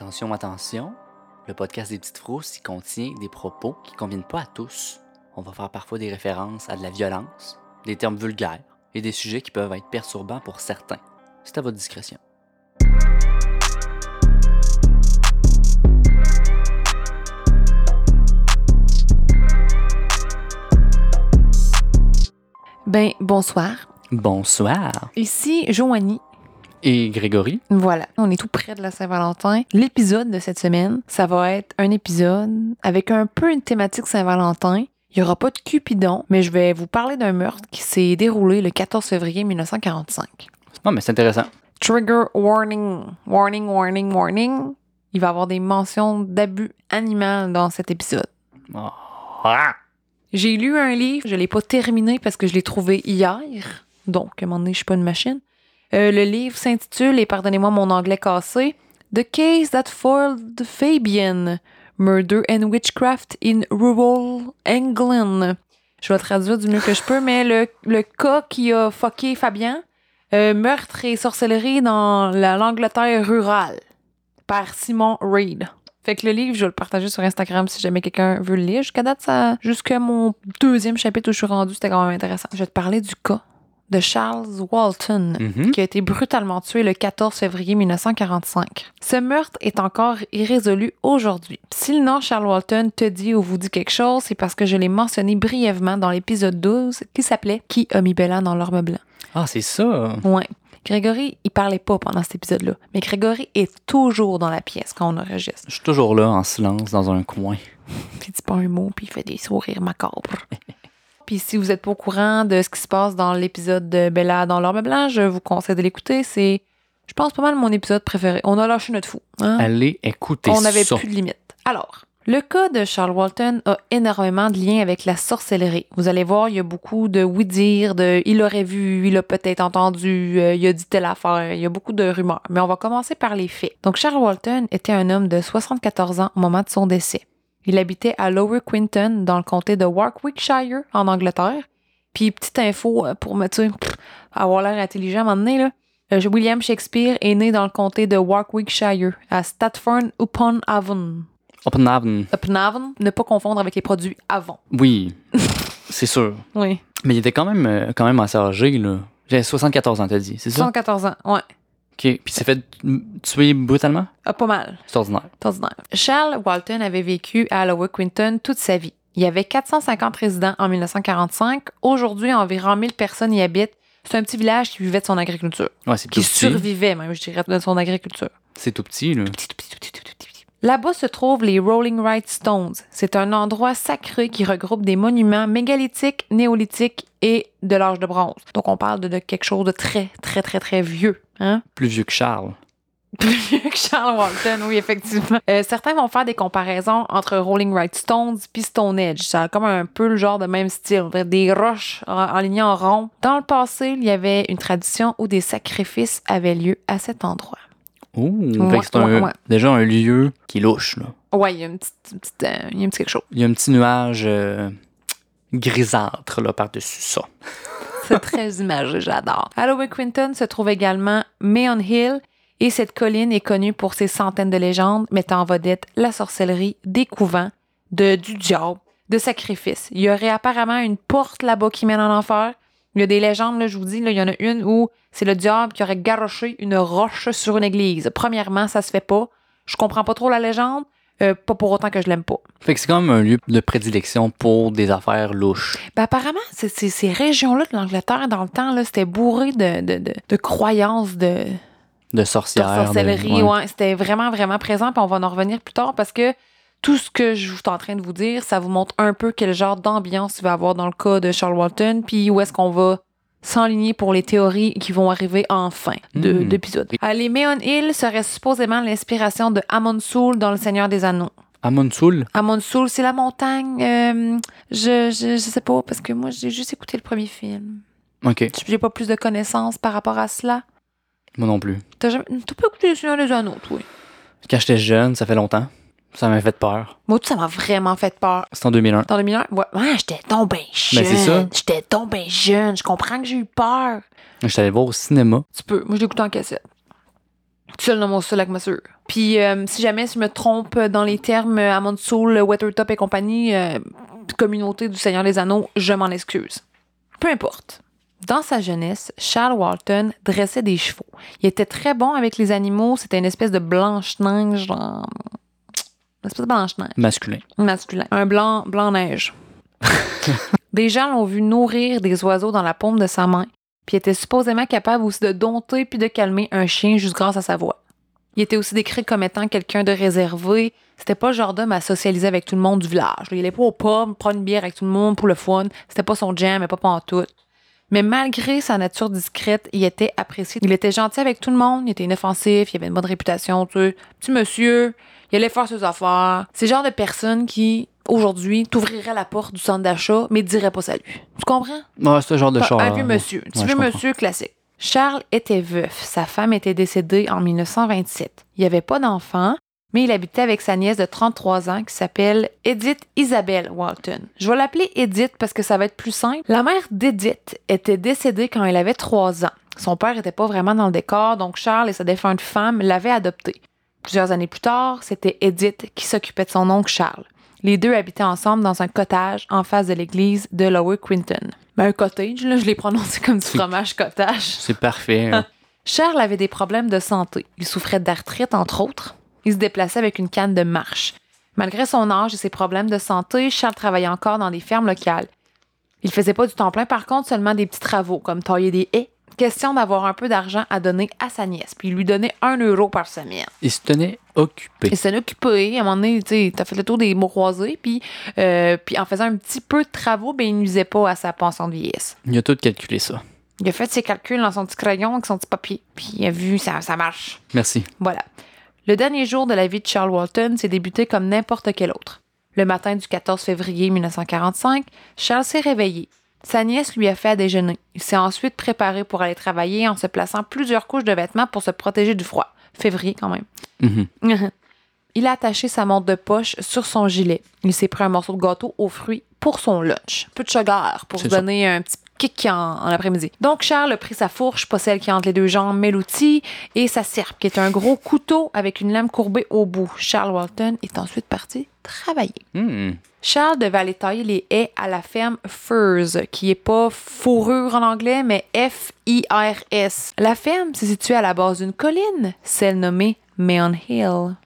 Attention, attention, le podcast des petites frousses y contient des propos qui ne conviennent pas à tous. On va faire parfois des références à de la violence, des termes vulgaires et des sujets qui peuvent être perturbants pour certains. C'est à votre discrétion. Ben, bonsoir. Bonsoir. Ici Joanie. Et Grégory? Voilà, on est tout près de la Saint-Valentin. L'épisode de cette semaine, ça va être un épisode avec un peu une thématique Saint-Valentin. Il n'y aura pas de Cupidon, mais je vais vous parler d'un meurtre qui s'est déroulé le 14 février 1945. Non, mais c'est intéressant. Trigger warning, warning, warning, warning. Il va y avoir des mentions d'abus animal dans cet épisode. Oh. Ah! J'ai lu un livre, je l'ai pas terminé parce que je l'ai trouvé hier. Donc, à un moment donné, je suis pas une machine. Euh, le livre s'intitule, et pardonnez-moi mon anglais cassé, The Case That Foiled Fabian, Murder and Witchcraft in Rural England. Je vais traduire du mieux que je peux, mais le, le cas qui a fucké Fabien, euh, meurtre et sorcellerie dans la- l'Angleterre rurale, par Simon Reed. Fait que le livre, je vais le partager sur Instagram si jamais quelqu'un veut le lire. Jusqu'à date, ça, jusqu'à mon deuxième chapitre où je suis rendue, c'était quand même intéressant. Je vais te parler du cas de Charles Walton, Mhm. qui a été brutalement tué le 14 février 1945. Ce meurtre est encore irrésolu aujourd'hui. Si le nom Charles Walton te dit ou vous dit quelque chose, c'est parce que je l'ai mentionné brièvement dans l'épisode 12 qui s'appelait Qui a mis Bella dans l'arme blanc? Ah, c'est ça. Ouais. Grégory, il parlait pas pendant cet épisode-là, mais Grégory est toujours dans la pièce quand on enregistre. Je suis toujours là, en silence, dans un coin. Il dit pas un mot, puis il fait des sourires macabres. puis si vous n'êtes pas au courant de ce qui se passe dans l'épisode de Bella dans l'orbe blanc, je vous conseille de l'écouter. C'est, je pense, pas mal mon épisode préféré. On a lâché notre fou. hein? Allez écouter On n'avait plus de limite. Alors, le cas de Charles Walton a énormément de liens avec la sorcellerie. Vous allez voir, il y a beaucoup de oui-dire, de il aurait vu, il a peut-être entendu, euh, il a dit telle affaire, il y a beaucoup de rumeurs. Mais on va commencer par les faits. Donc, Charles Walton était un homme de 74 ans au moment de son décès. Il habitait à Lower Quinton, dans le comté de Warwickshire, en Angleterre. Puis, petite info euh, pour me tu sais, avoir l'air intelligent à un moment donné, là. Euh, William Shakespeare est né dans le comté de Warwickshire, à Stratford-upon-Avon. Oppenhaven. Upon-Avon, ne pas confondre avec les produits Avon. Oui, c'est sûr. Oui. Mais il était quand même, euh, quand même assez âgé, là. J'avais 74 ans, t'as dit, c'est ça? 114 ans, ouais. OK. Puis s'est fait tuer brutalement? Ah, pas mal. C'est ordinaire. C'est ordinaire. Charles Walton avait vécu à Lower Quinton toute sa vie. Il y avait 450 résidents en 1945. Aujourd'hui, environ 1000 personnes y habitent. C'est un petit village qui vivait de son agriculture. Ouais, c'est Qui tout petit. survivait même, je dirais, de son agriculture. C'est tout petit, là. Petit, tout petit, tout petit, tout petit, tout petit. Là-bas se trouvent les Rolling Right Stones. C'est un endroit sacré qui regroupe des monuments mégalithiques, néolithiques et de l'âge de bronze. Donc on parle de, de quelque chose de très, très, très, très vieux. Hein? Plus vieux que Charles. Plus vieux que Charles Walton, oui, effectivement. Euh, certains vont faire des comparaisons entre Rolling Right Stones puis Stonehenge. Ça a comme un peu le genre de même style. Des roches en- alignées en rond. Dans le passé, il y avait une tradition où des sacrifices avaient lieu à cet endroit. Ouh, Ouais, c'est un- ouais, ouais. déjà un lieu qui est louche, là. Ouais, il y a une petite, une petite, euh, il y a un petit quelque chose. Il y a un petit nuage euh, grisâtre, là, par-dessus ça. C'est très imagé, j'adore. Lower Quinton se trouve également Mayon Hill et cette colline est connue pour ses centaines de légendes mettant en vedette la sorcellerie, des couvents, de, du diable, de sacrifices. Il y aurait apparemment une porte là-bas qui mène en enfer. Il y a des légendes, là, je vous dis, il y en a une où c'est le diable qui aurait garoché une roche sur une église. Premièrement, ça se fait pas. Je comprends pas trop la légende. Euh, pas pour autant que je l'aime pas. Fait que c'est quand même un lieu de prédilection pour des affaires louches. Ben, apparemment, c'est- c'est- ces régions-là de l'Angleterre, dans le temps, là, c'était bourré de, de, de, de croyances de, De sorcières. de- sorcellerie. ouais. ouais. C'était vraiment, vraiment présent. Puis on va en revenir plus tard parce que tout ce que je suis en train de vous dire, ça vous montre un peu quel genre d'ambiance il va avoir dans le cas de Charles Walton, puis où est-ce qu'on va s'enligner pour les théories qui vont arriver en fin de- Mm. d'épisode. Euh, les Meon Hill seraient supposément l'inspiration de Amon Soul dans Le Seigneur des Anneaux. Amon Soul? Amon Soul, c'est la montagne. euh, je, je, je sais pas, parce que moi, j'ai juste écouté le premier film. OK. J'ai pas plus de connaissances par rapport à cela. Moi non plus. T'as jamais... T'as pas écouté Le Seigneur des Anneaux, toi? Quand j'étais jeune, ça fait longtemps, ça m'a fait peur. Moi, ça m'a vraiment fait peur. C'est en 2001. Dans 2001, ouais, ouais j'étais ben jeune. Ben, c'est ça. J'étais ben jeune. Je comprends que j'ai eu peur. J'étais allé voir au cinéma. Tu peux. Moi, je l'ai écouté en cassette. Seul dans mon seul avec ma sœur. Puis euh, si jamais je me trompe dans les termes euh, Amon Soul, Weathertop et compagnie, euh, communauté du Seigneur des Anneaux, je m'en excuse. Peu importe. Dans sa jeunesse, Charles Walton dressait des chevaux. Il était très bon avec les animaux. C'était une espèce de blanche-neige. genre- espèce de blanche-neige Masculin. masculin. Un blanc, blanc-neige. des gens l'ont vu nourrir des oiseaux dans la paume de sa main, puis était supposément capable aussi de dompter puis de calmer un chien juste grâce à sa voix. Il était aussi décrit comme étant quelqu'un de réservé. C'était pas le genre d'homme à socialiser avec tout le monde du village. Il allait pas au pub, prendre une bière avec tout le monde pour le fun. C'était pas son jam, mais pas en tout. Mais malgré sa nature discrète, il était apprécié. Il était gentil avec tout le monde, il était inoffensif, il avait une bonne réputation, tu sais. Petit monsieur, il allait faire ses affaires. C'est le genre de personne qui, aujourd'hui, t'ouvrirait la porte du centre d'achat, mais te dirait pas salut. Tu comprends? Ouais, c'est ce genre de choses. un vieux monsieur. Un vieux monsieur classique. Charles était veuf. Sa femme était décédée en 1927. Il n'y avait pas d'enfant, mais il habitait avec sa nièce de 33 ans qui s'appelle Edith Isabelle Walton. Je vais l'appeler Edith parce que ça va être plus simple. La mère d'Edith était décédée quand elle avait 3 ans. Son père n'était pas vraiment dans le décor, donc Charles et sa défunte femme l'avaient adopté. Plusieurs années plus tard, c'était Edith qui s'occupait de son oncle Charles. Les deux habitaient ensemble dans un cottage en face de l'église de Lower Quinton. Ben, un cottage, là, je l'ai prononcé comme du fromage cottage. C'est parfait. hein. Charles avait des problèmes de santé. Il souffrait d'arthrite, entre autres. Il se déplaçait avec une canne de marche. Malgré son âge et ses problèmes de santé, Charles travaillait encore dans des fermes locales. Il faisait pas du temps plein, par contre, seulement des petits travaux, comme tailler des haies. Question d'avoir un peu d'argent à donner à sa nièce, puis il lui donnait un euro par semaine. Il se tenait occupé. Il s'en occupé. À un moment donné, tu t'as fait le tour des mots croisés, puis, euh, puis en faisant un petit peu de travaux, ben, il nuisait pas à sa pension de vieillesse. Il a tout calculé ça. Il a fait ses calculs dans son petit crayon avec son petit papier, puis il a vu ça, ça marche. Merci. Voilà. Le dernier jour de la vie de Charles Walton s'est débuté comme n'importe quel autre. Le matin du 14 février 1945, Charles s'est réveillé. Sa nièce lui a fait à déjeuner. Il s'est ensuite préparé pour aller travailler en se plaçant plusieurs couches de vêtements pour se protéger du froid. Février quand même. Mhm. Il a attaché sa montre de poche sur son gilet. Il s'est pris un morceau de gâteau aux fruits pour son lunch. Peu de sugar pour se ça. donner un petit kick en, en après-midi. Donc Charles a pris sa fourche, pas celle qui est entre les deux jambes, mais l'outil, et sa serpe, qui est un gros couteau avec une lame courbée au bout. Charles Walton est ensuite parti travailler. Hmm. Charles devait aller tailler les haies à la ferme Furs, qui est pas fourrure en anglais, mais F-I-R-S. La ferme s'est située à la base d'une colline, celle nommée Mayon Hill.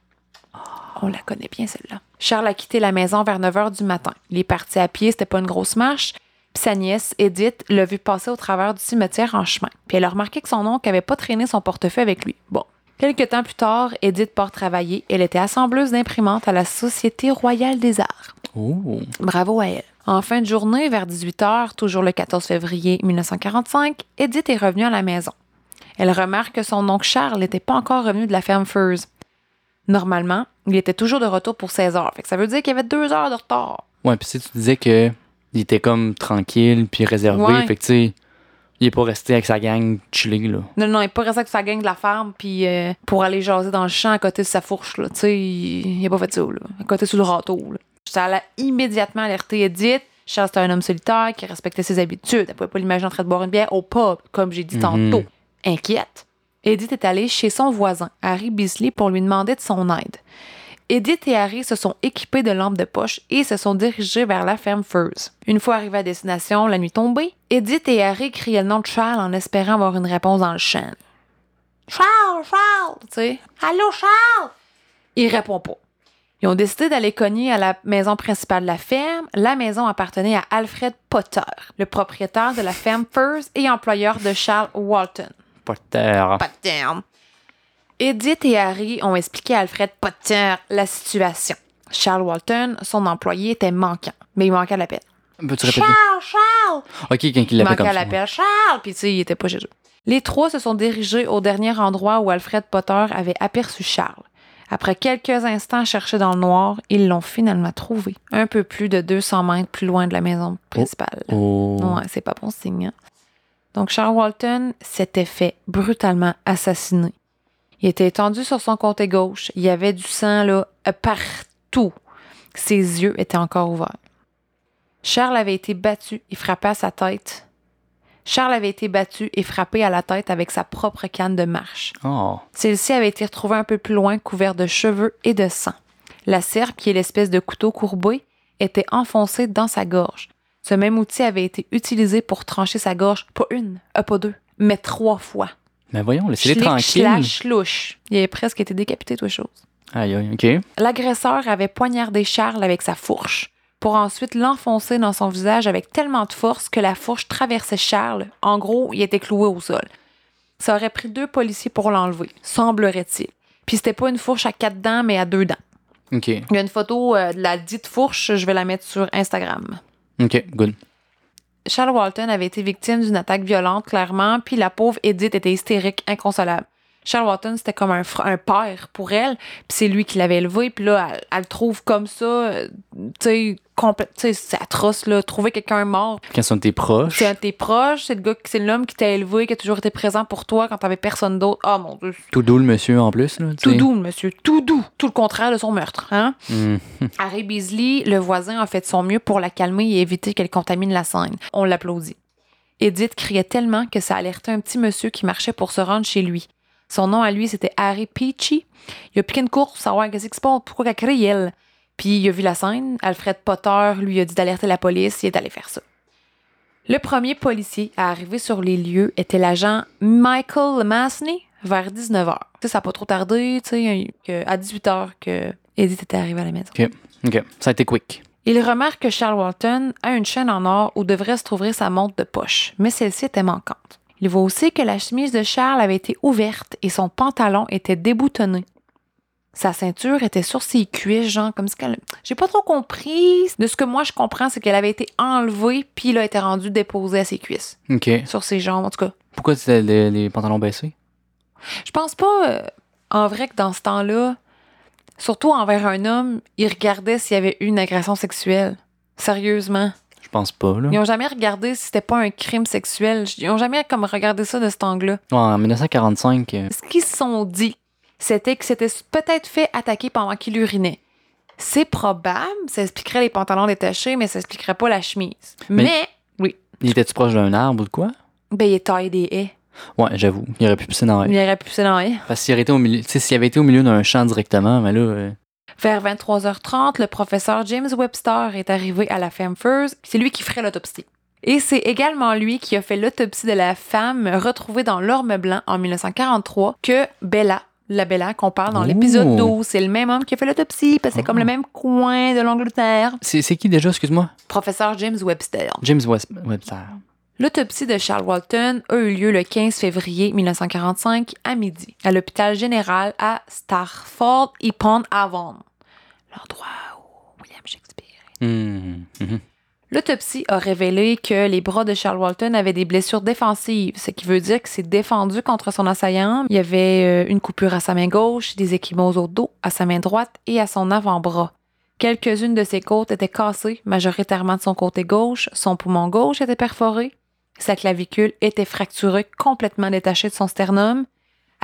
On la connaît bien, celle-là. Charles a quitté la maison vers 9 h du matin. Il est parti à pied, c'était pas une grosse marche. Sa nièce, Edith, l'a vu passer au travers du cimetière en chemin. Puis elle a remarqué que son oncle avait pas traîné son portefeuille avec lui. Bon. Quelques temps plus tard, Edith part travailler. Elle était assembleuse d'imprimantes à la Société royale des arts. Oh. Bravo à elle. En fin de journée, vers 18h, toujours le 14 février 1945, Edith est revenue à la maison. Elle remarque que son oncle Charles n'était pas encore revenu de la ferme Furs. Normalement, il était toujours de retour pour 16 heures. Fait que ça veut dire qu'il y avait deux heures de retard. Ouais, puis sais, tu disais que il était comme tranquille puis réservé. Ouais. Fait que tu sais, il est pas resté avec sa gang chillé, là. Non, non, il n'est pas resté avec sa gang de la ferme puis euh, pour aller jaser dans le champ à côté de sa fourche. Là. Tu sais, il n'a pas fait ça. Là. À côté sous le râteau. Là. Ça allait immédiatement alerter Edith. Charles, c'était un homme solitaire qui respectait ses habitudes. Elle pouvait pas l'imaginer en train de boire une bière au pub, comme j'ai dit Mhm. tantôt. Inquiète, Edith est allée chez son voisin, Harry Beasley, pour lui demander de son aide. Edith et Harry se sont équipés de lampes de poche et se sont dirigés vers la ferme Furs. Une fois arrivés à destination, la nuit tombée, Edith et Harry criaient le nom de Charles en espérant avoir une réponse dans le champ. Charles, Charles! Tu sais, Allô, Charles! Il répond pas. Ils ont décidé d'aller cogner à la maison principale de la ferme. La maison appartenait à Alfred Potter, le propriétaire de la ferme Furs et employeur de Charles Walton. Terre. Potter. Edith et Harry ont expliqué à Alfred Potter la situation. Charles Walton, son employé, était manquant, mais il manquait à l'appel. Peux-tu répéter? Charles, Charles! Ok, quand il l'appelle comme à l'appel Charles, puis tu sais, il était pas chez eux. Les trois se sont dirigés au dernier endroit où Alfred Potter avait aperçu Charles. Après quelques instants cherchés dans le noir, ils l'ont finalement trouvé, un peu plus de 200 mètres plus loin de la maison principale. Oh. Ouais, c'est pas bon signe. hein. Donc, Charles Walton s'était fait brutalement assassiner. Il était étendu sur son côté gauche. Il y avait du sang là, partout. Ses yeux étaient encore ouverts. Charles avait été battu et frappé à sa tête. Charles avait été battu et frappé à la tête avec sa propre canne de marche. Oh. Celle-ci avait été retrouvée un peu plus loin, couverte de cheveux et de sang. La serpe, qui est l'espèce de couteau courbé, était enfoncée dans sa gorge. Ce même outil avait été utilisé pour trancher sa gorge, pas une, euh, pas deux, mais trois fois. Mais voyons, laissez-les tranquilles. slash, louche. Il avait presque été décapité, toi, chose. Aïe, aïe, OK. L'agresseur avait poignardé Charles avec sa fourche pour ensuite l'enfoncer dans son visage avec tellement de force que la fourche traversait Charles. En gros, il était cloué au sol. Ça aurait pris deux policiers pour l'enlever, semblerait-il. Puis c'était pas une fourche à quatre dents, mais à deux dents. OK. Il y a une photo euh, de la dite fourche, je vais la mettre sur Instagram. OK, good. Charles Walton avait été victime d'une attaque violente, clairement, puis la pauvre Edith était hystérique, inconsolable. Charles Walton, c'était comme un, père pour elle, puis c'est lui qui l'avait élevé, puis là, elle, elle le trouve comme ça, euh, tu sais, c'est atroce, là, trouver quelqu'un mort, Quand sont tes proches. c'est un de tes proches, c'est le gars, c'est l'homme qui t'a élevé, qui a toujours été présent pour toi quand t'avais personne d'autre. Oh mon Dieu, Tout doux, le monsieur, en plus. Là, tout doux, le monsieur, tout doux, tout le contraire de son meurtre, hein? Hmm. Harry Beasley, le voisin, a fait de son mieux pour la calmer et éviter qu'elle contamine la scène. On l'applaudit. Edith criait tellement que ça alertait un petit monsieur qui marchait pour se rendre chez lui. Son nom à lui, c'était Harry Peachy. Il a piqué une course pour savoir qu'est-ce qui se passe, pourquoi elle crie, elle. Puis il a vu la scène. Alfred Potter lui a dit d'alerter la police. Il est allé faire ça. Le premier policier à arriver sur les lieux était l'agent Michael Masney vers 19h. Tu sais, ça n'a pas trop tardé, tu sais, que- à 18h que Edith était arrivée à la maison. OK. Ça a été quick. Il remarque que Charles Walton a une chaîne en or où devrait se trouver sa montre de poche, mais celle-ci était manquante. Il voit aussi que la chemise de Charles avait été ouverte et son pantalon était déboutonné. Sa ceinture était sur ses cuisses, genre comme si qu'elle... J'ai pas trop compris. De ce que moi je comprends, c'est qu'elle avait été enlevée puis il a été rendu déposé à ses cuisses, OK. sur ses jambes en tout cas. Pourquoi c'était les, les pantalons baissés? Je pense pas, euh, en vrai, que dans ce temps-là, surtout envers un homme, il regardait s'il y avait eu une agression sexuelle. Sérieusement. Je pense pas, là. Ils ont jamais regardé si c'était pas un crime sexuel. Ils ont jamais comme regardé ça de cet angle-là. Ouais, en 1945, euh, Ce qu'ils se sont dit, c'était que c'était peut-être fait attaquer pendant qu'il urinait. C'est probable, ça expliquerait les pantalons détachés, mais ça expliquerait pas la chemise. Mais- Mais, oui, il était-tu proche d'un arbre ou de quoi? ben il est taillé des haies. Ouais, j'avoue. Il aurait pu pisser dans la Il aurait pu pisser dans les haies. Parce qu'il aurait été au milieu. Tu sais, s'il avait été au milieu d'un champ directement, mais là. euh, Vers 23h30, le professeur James Webster est arrivé à la femme First. C'est lui qui ferait l'autopsie. Et c'est également lui qui a fait l'autopsie de la femme retrouvée dans l'orme blanc en 1943 que Bella, la Bella qu'on parle dans l'épisode 12. C'est le même homme qui a fait l'autopsie parce que c'est comme le même coin de l'Angleterre. C'est qui déjà, excuse-moi? Professeur James Webster. James West Webster. L'autopsie de Charles Walton a eu lieu le 15 février 1945 à midi à l'hôpital général à Starford upon Avon, l'endroit où William Shakespeare. est. L'autopsie a révélé que les bras de Charles Walton avaient des blessures défensives, ce qui veut dire qu'il s'est défendu contre son assaillant. Il y avait euh, une coupure à sa main gauche, des échymoses au dos, à sa main droite et à son avant-bras. Quelques-unes de ses côtes étaient cassées, majoritairement de son côté gauche. Son poumon gauche était perforé. Sa clavicule était fracturée, complètement détachée de son sternum.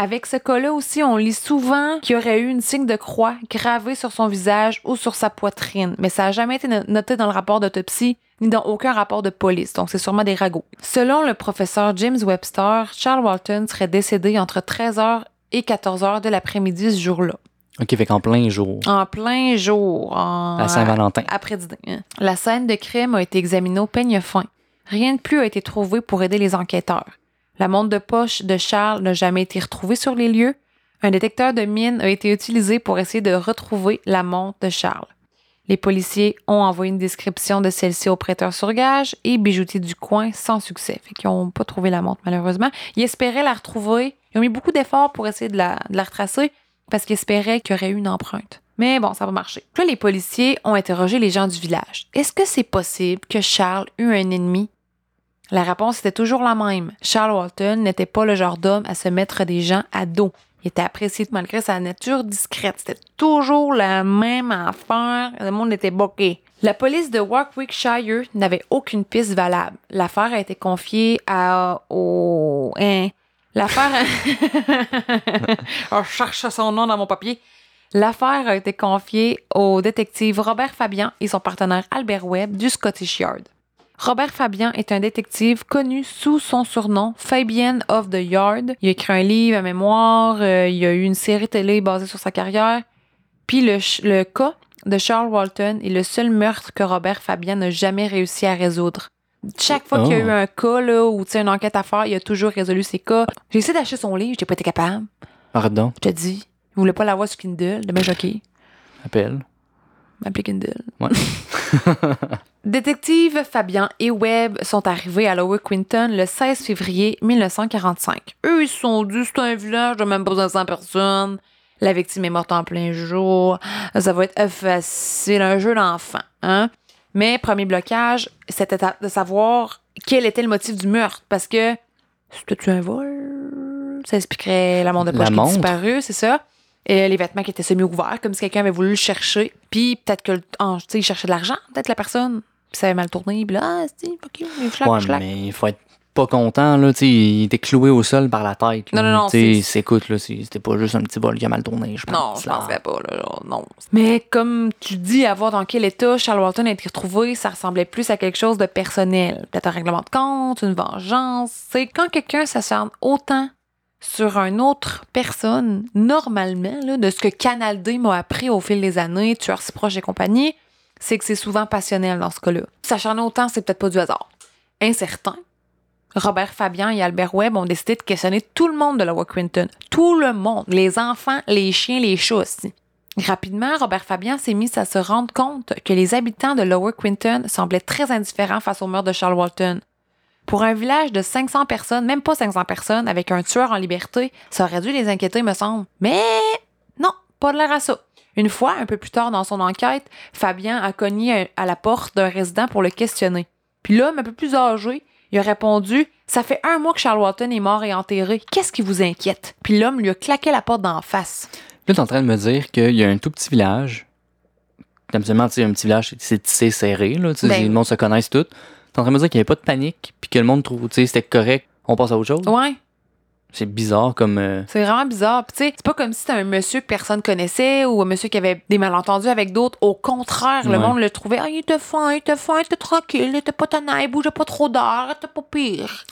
Avec ce cas-là aussi, on lit souvent qu'il y aurait eu une signe de croix gravée sur son visage ou sur sa poitrine, mais ça n'a jamais été no- noté dans le rapport d'autopsie ni dans aucun rapport de police, donc c'est sûrement des ragots. Selon le professeur James Webster, Charles Walton serait décédé entre 13h et 14h de l'après-midi ce jour-là. Ok, fait qu'en plein jour. En plein jour. En... À Saint-Valentin. Après-dîner. hein. La scène de crime a été examinée au peigne fin. Rien de plus a été trouvé pour aider les enquêteurs. La montre de poche de Charles n'a jamais été retrouvée sur les lieux. Un détecteur de mine a été utilisé pour essayer de retrouver la montre de Charles. Les policiers ont envoyé une description de celle-ci au prêteur sur gage et bijoutier du coin sans succès. Fait qu'ils n'ont pas trouvé la montre, malheureusement. Ils espéraient la retrouver. Ils ont mis beaucoup d'efforts pour essayer de la, retracer parce qu'ils espéraient qu'il y aurait eu une empreinte. Mais bon, ça va marcher. Là, les policiers ont interrogé les gens du village. Est-ce que c'est possible que Charles eut un ennemi? La réponse était toujours la même. Charles Walton n'était pas le genre d'homme à se mettre des gens à dos. Il était apprécié malgré sa nature discrète. C'était toujours la même affaire. Le monde était boqué. La police de Warwickshire n'avait aucune piste valable. L'affaire a été confiée à au hein, L'affaire. oh, je cherche son nom dans mon papier. L'affaire a été confiée au détective Robert Fabian et son partenaire Albert Webb du Scottish Yard. Robert Fabian est un détective connu sous son surnom Fabian of the Yard. Il a écrit un livre à mémoire, euh, il a eu une série télé basée sur sa carrière. Puis le, le cas de Charles Walton est le seul meurtre que Robert Fabian n'a jamais réussi à résoudre. Chaque fois qu'il y a Oh. eu un cas là, ou tu sais, une enquête à faire, il a toujours résolu ses cas. J'ai essayé d'acheter son livre, j'ai pas été capable. Donc, Je te dis, il voulait pas l'avoir sur Kindle, demain choqué. appelle. M'appeler Kindle. Ouais. Détective Fabian et Webb sont arrivés à Lower Quinton le 16 février 1945. Eux, ils se sont dit, c'est un village de même pas 500 personnes. La victime est morte en plein jour. Ça va être facile, un jeu d'enfant. Hein? Mais premier blocage, c'était de savoir quel était le motif du meurtre. Parce que c'était-tu un vol? Ça expliquerait la montre de La poche qui disparu, c'est ça. Et les vêtements qui étaient semi-ouverts, comme si quelqu'un avait voulu le chercher. Puis peut-être que, tu sais, il cherchait de l'argent, peut-être la personne. Puis ça avait mal tourné. Puis là, ah, c'est fuck you, il flac, Ouais, flac. mais il faut être pas content, là, tu sais, il était cloué au sol par la tête. là. Non, non, non, Tu sais, c'est- c'est- écoute, là, c'était pas juste un petit bol qui a mal tourné, je Non, pense. je là. penserais pas, là, genre, non. Mais comme tu dis, à voir dans quel état Charles Walton a été retrouvé, ça ressemblait plus à quelque chose de personnel. Peut-être un règlement de compte, une vengeance. C'est quand quelqu'un s'acharne autant sur une autre personne, normalement, là, de ce que Canal D m'a appris au fil des années, tueurs si proches et compagnie, c'est que c'est souvent passionnel dans ce cas-là. S'acharner autant, c'est peut-être pas du hasard. Incertain. Robert Fabian et Albert Webb ont décidé de questionner tout le monde de Lower Quinton. Tout le monde. Les enfants, les chiens, les chats aussi. Rapidement, Robert Fabian s'est mis à se rendre compte que les habitants de Lower Quinton semblaient très indifférents face au meurtre de Charles Walton. Pour un village de 500 personnes, même pas 500 personnes, avec un tueur en liberté, ça aurait dû les inquiéter, me semble. Mais non, pas de l'air à ça. Une fois, un peu plus tard dans son enquête, Fabien a cogné à la porte d'un résident pour le questionner. Puis l'homme, un peu plus âgé, il a répondu Ça fait un mois que Charles Walton est mort et enterré. Qu'est-ce qui vous inquiète Puis l'homme lui a claqué la porte d'en face. Là, t'es en train de me dire qu'il y a un tout petit village. Habituellement, tu sais, un petit village, c'est- serré, là. Ben- le monde se connaisse tout. T'es en train de me dire qu'il n'y avait pas de panique, puis que le monde trouve, tu sais, c'était correct, on passe à autre chose? Ouais, C'est bizarre comme. euh, c'est vraiment bizarre. Puis tu sais, c'est pas comme si c'était un monsieur que personne connaissait ou un monsieur qui avait des malentendus avec d'autres. Au contraire, le monde le trouvait Ah, il était fin, il était fin, il était tranquille, il était pas tonnerre, il bougeait pas trop d'heures, il était pas pire.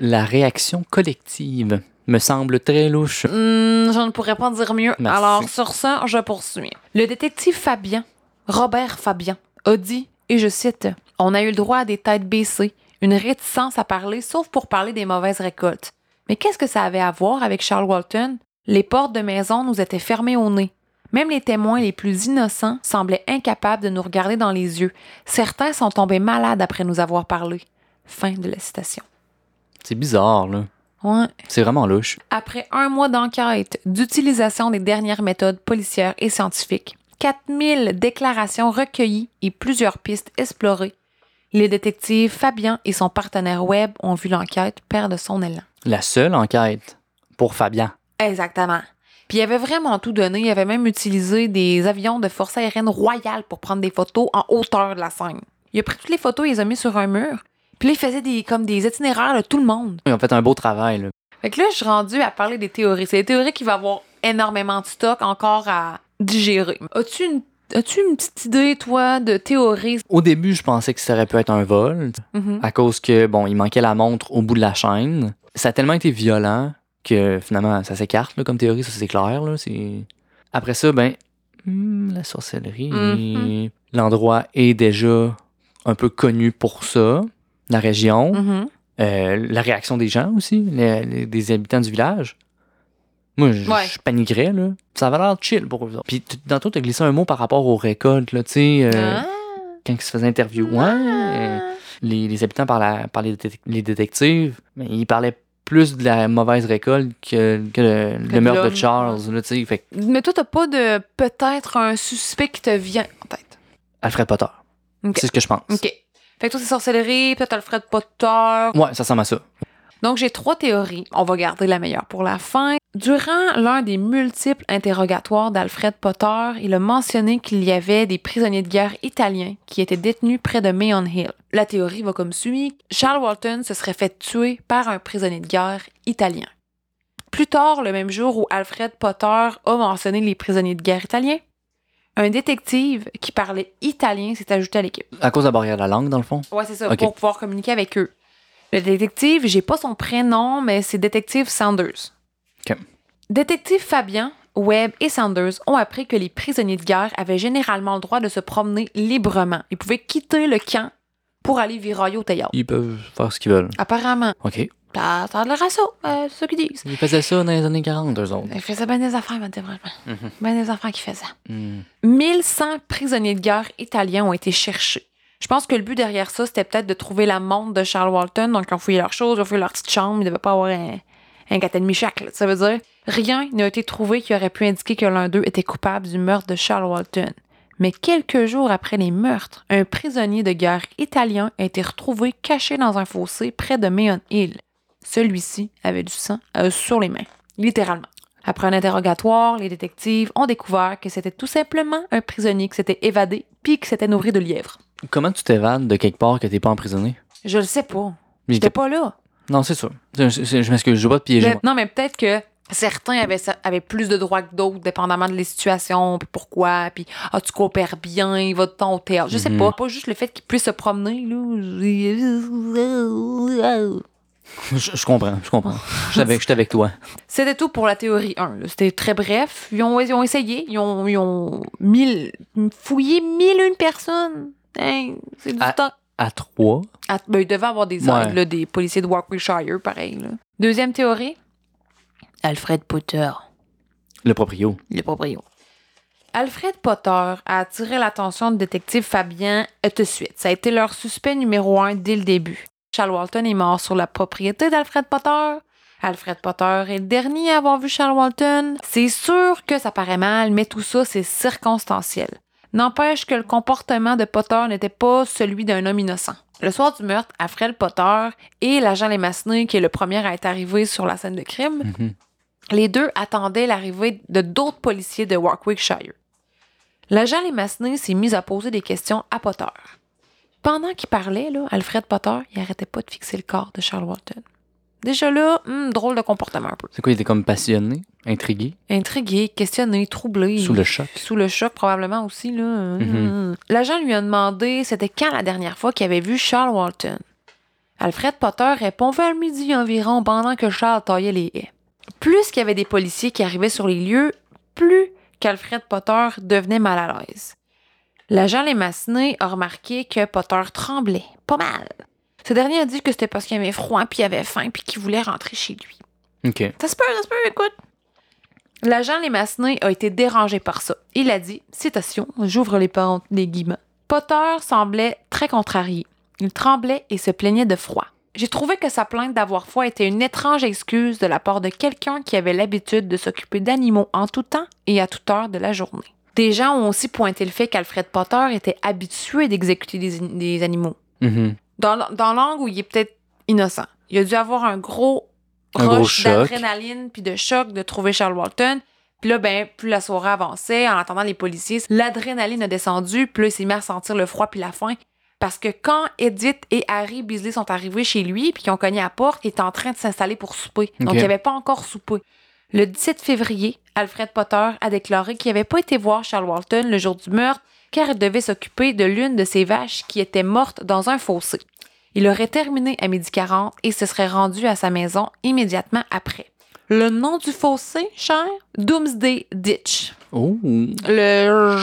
La réaction collective me semble très louche. Hmm, je ne pourrais pas dire mieux. Merci. Alors, sur ça, je poursuis. Le détective Fabien, Robert Fabien, a dit, et je cite, On a eu le droit à des têtes baissées, une réticence à parler, sauf pour parler des mauvaises récoltes. Mais qu'est-ce que ça avait à voir avec Charles Walton? Les portes de maison nous étaient fermées au nez. Même les témoins les plus innocents semblaient incapables de nous regarder dans les yeux. Certains sont tombés malades après nous avoir parlé. Fin de la citation. C'est bizarre, là. Ouais. C'est vraiment louche. Après un mois d'enquête, d'utilisation des dernières méthodes policières et scientifiques, 4000 déclarations recueillies et plusieurs pistes explorées, les détectives Fabien et son partenaire Webb ont vu l'enquête perdre son élan. La seule enquête pour Fabien. Exactement. Puis il avait vraiment tout donné. Il avait même utilisé des avions de force aérienne royale pour prendre des photos en hauteur de la scène. Il a pris toutes les photos et les a mis sur un mur. Puis là, il faisait des, comme des itinéraires de tout le monde. Ils ont fait un beau travail, là. Fait que là, je suis rendue à parler des théories. C'est des théories qui vont avoir énormément de stock encore à digérer. As-tu une, as-tu une petite idée, toi, de théorie? Au début, je pensais que ça aurait pu être un vol, Mhm. à cause que, bon, il manquait la montre au bout de la chaîne. Ça a tellement été violent que finalement, ça s'écarte, comme théorie, ça c'est clair, là. Après ça, ben, hmm, la sorcellerie. Mhm. L'endroit est déjà un peu connu pour ça, la région. Mhm. Euh, la réaction des gens aussi, les- les- des habitants du village. Moi, je Ouais. je paniquerais, là. Ça avait l'air chill pour eux autres. Puis, t- tantôt, t'as glissé un mot par rapport aux récoltes, là, tu sais, euh, Ah. quand ils se faisaient interviewer. Ouais, euh, les, les habitants par, la, par les, détec- les détectives, mais ils parlaient plus de la mauvaise récolte que, que le, meurtre de. Charles, là, tu sais. Fait Mais toi, t'as pas de peut-être un suspect qui te vient en tête? Alfred Potter. C'est ce que je pense. OK. Fait que toi, c'est sorcellerie, peut-être Alfred Potter. Ouais, ça ressemble à ça. Donc, j'ai trois théories. On va garder la meilleure pour la fin. Durant l'un des multiples interrogatoires d'Alfred Potter, il a mentionné qu'il y avait des prisonniers de guerre italiens qui étaient détenus près de Mayon Hill. La théorie va comme suit. Charles Walton se serait fait tuer par un prisonnier de guerre italien. Plus tard, le même jour où Alfred Potter a mentionné les prisonniers de guerre italiens, un détective qui parlait italien s'est ajouté à l'équipe. À cause de la barrière de la langue, dans le fond? Ouais, c'est ça, pour pouvoir communiquer avec eux. Le détective, j'ai pas son prénom, mais c'est détective Sanders. Ok. Détective Fabian, Webb et Sanders ont appris que les prisonniers de guerre avaient généralement le droit de se promener librement. Ils pouvaient quitter le camp pour aller virailler au théâtre. Ils peuvent faire ce qu'ils veulent. Apparemment. OK. Ça, ça a l'air à ça, euh, c'est ça qu'ils disent. Ils faisaient ça dans les années 40, eux autres. Ils faisaient bien des affaires, mais vraiment. Mhm. Ben des affaires qui faisaient. Hmm. 1100 prisonniers de guerre italiens ont été cherchés. Je pense que le but derrière ça, c'était peut-être de trouver la montre de Charles Walton. Donc, ils ont fouillé leurs choses, ils ont fouillé leur petite chambre. Ils ne devaient pas avoir un, un 4,5 chaque. là. Ça veut dire, rien n'a été trouvé qui aurait pu indiquer que l'un d'eux était coupable du meurtre de Charles Walton. Mais quelques jours après les meurtres, un prisonnier de guerre italien a été retrouvé caché dans un fossé près de Meon Hill. Celui-ci avait du sang euh, sur les mains, littéralement. Après un interrogatoire, les détectives ont découvert que c'était tout simplement un prisonnier qui s'était évadé puis qui s'était nourri de lièvre. Comment tu t'évades de quelque part que t'es pas emprisonné? Je le sais pas. J'étais pas là. Non, c'est sûr. Je, je- je m'excuse, je veux pas te piéger. Mais- non, mais peut-être que certains avaient, avaient plus de droits que d'autres, dépendamment de les situations, puis pourquoi, puis ah, tu coopères bien, il va de temps au théâtre. Je sais Mhm. pas. Pas juste le fait qu'ils puissent se promener, là. Je, je comprends, je comprends. Je suis avec, je suis avec toi. C'était tout pour la théorie 1. là. C'était très bref. Ils ont, ils ont essayé. Ils ont, ils ont mille, fouillé mille une personnes. Hein, c'est du Ah. temps. À trois. Ben, il devait avoir des Ouais. là, des policiers de Warwickshire, pareil. là. Deuxième théorie. Alfred Potter, Le proprio. le proprio. Alfred Potter a attiré l'attention du détective Fabien tout de suite. Ça a été leur suspect numéro un dès le début. Charles Walton est mort sur la propriété d'Alfred Potter. Alfred Potter est le dernier à avoir vu Charles Walton. C'est sûr que ça paraît mal, mais tout ça, c'est circonstanciel. N'empêche que le comportement de Potter n'était pas celui d'un homme innocent. Le soir du meurtre, Alfred Potter et l'agent Lemasney, qui est le premier à être arrivé sur la scène de crime, Mhm. les deux attendaient l'arrivée de d'autres policiers de Warwickshire. L'agent Lemasney s'est mis à poser des questions à Potter. Pendant qu'il parlait, là, Alfred Potter, il arrêtait pas de fixer le corps de Charles Walton. Déjà là, hmm, drôle de comportement un peu. C'est quoi, il était comme passionné, intrigué, Intrigué, questionné, troublé. sous le choc. Sous le choc, probablement aussi. là. Mhm. L'agent lui a demandé c'était quand la dernière fois qu'il avait vu Charles Walton? Alfred Potter répond vers midi environ pendant que Charles taillait les haies. Plus qu'il y avait des policiers qui arrivaient sur les lieux, plus qu'Alfred Potter devenait mal à l'aise. L'agent Lemasney a remarqué que Potter tremblait, pas mal. Ce dernier a dit que c'était parce qu'il avait froid, puis il avait faim, puis qu'il voulait rentrer chez lui. OK. Ça se peut, ça se peut, écoute. L'agent Lemasney a été dérangé par ça. Il a dit, citation, j'ouvre les, pentes, les guillemets. Potter semblait très contrarié. Il tremblait et se plaignait de froid. J'ai trouvé que sa plainte d'avoir froid était une étrange excuse de la part de quelqu'un qui avait l'habitude de s'occuper d'animaux en tout temps et à toute heure de la journée. Des gens ont aussi pointé le fait qu'Alfred Potter était habitué d'exécuter des, des animaux Mhm. Dans, l'angle où il est peut-être innocent. Il a dû avoir un gros Un rush d'adrénaline puis de choc de trouver Charles Walton. Puis là, ben, plus la soirée avançait, en attendant les policiers, l'adrénaline a descendu, là, il s'est mis à sentir le froid puis la faim. Parce que quand Edith et Harry Beasley sont arrivés chez lui puis qu'ils ont cogné à la porte, il était en train de s'installer pour souper. Donc, il n'avait pas encore soupé. Le 17 février, Alfred Potter a déclaré qu'il n'avait pas été voir Charles Walton le jour du meurtre car il devait s'occuper de l'une de ses vaches qui était morte dans un fossé. Il aurait terminé à midi 40 et se serait rendu à sa maison immédiatement après. Le nom du fossé, cher? Doomsday Ditch. Oh. Le,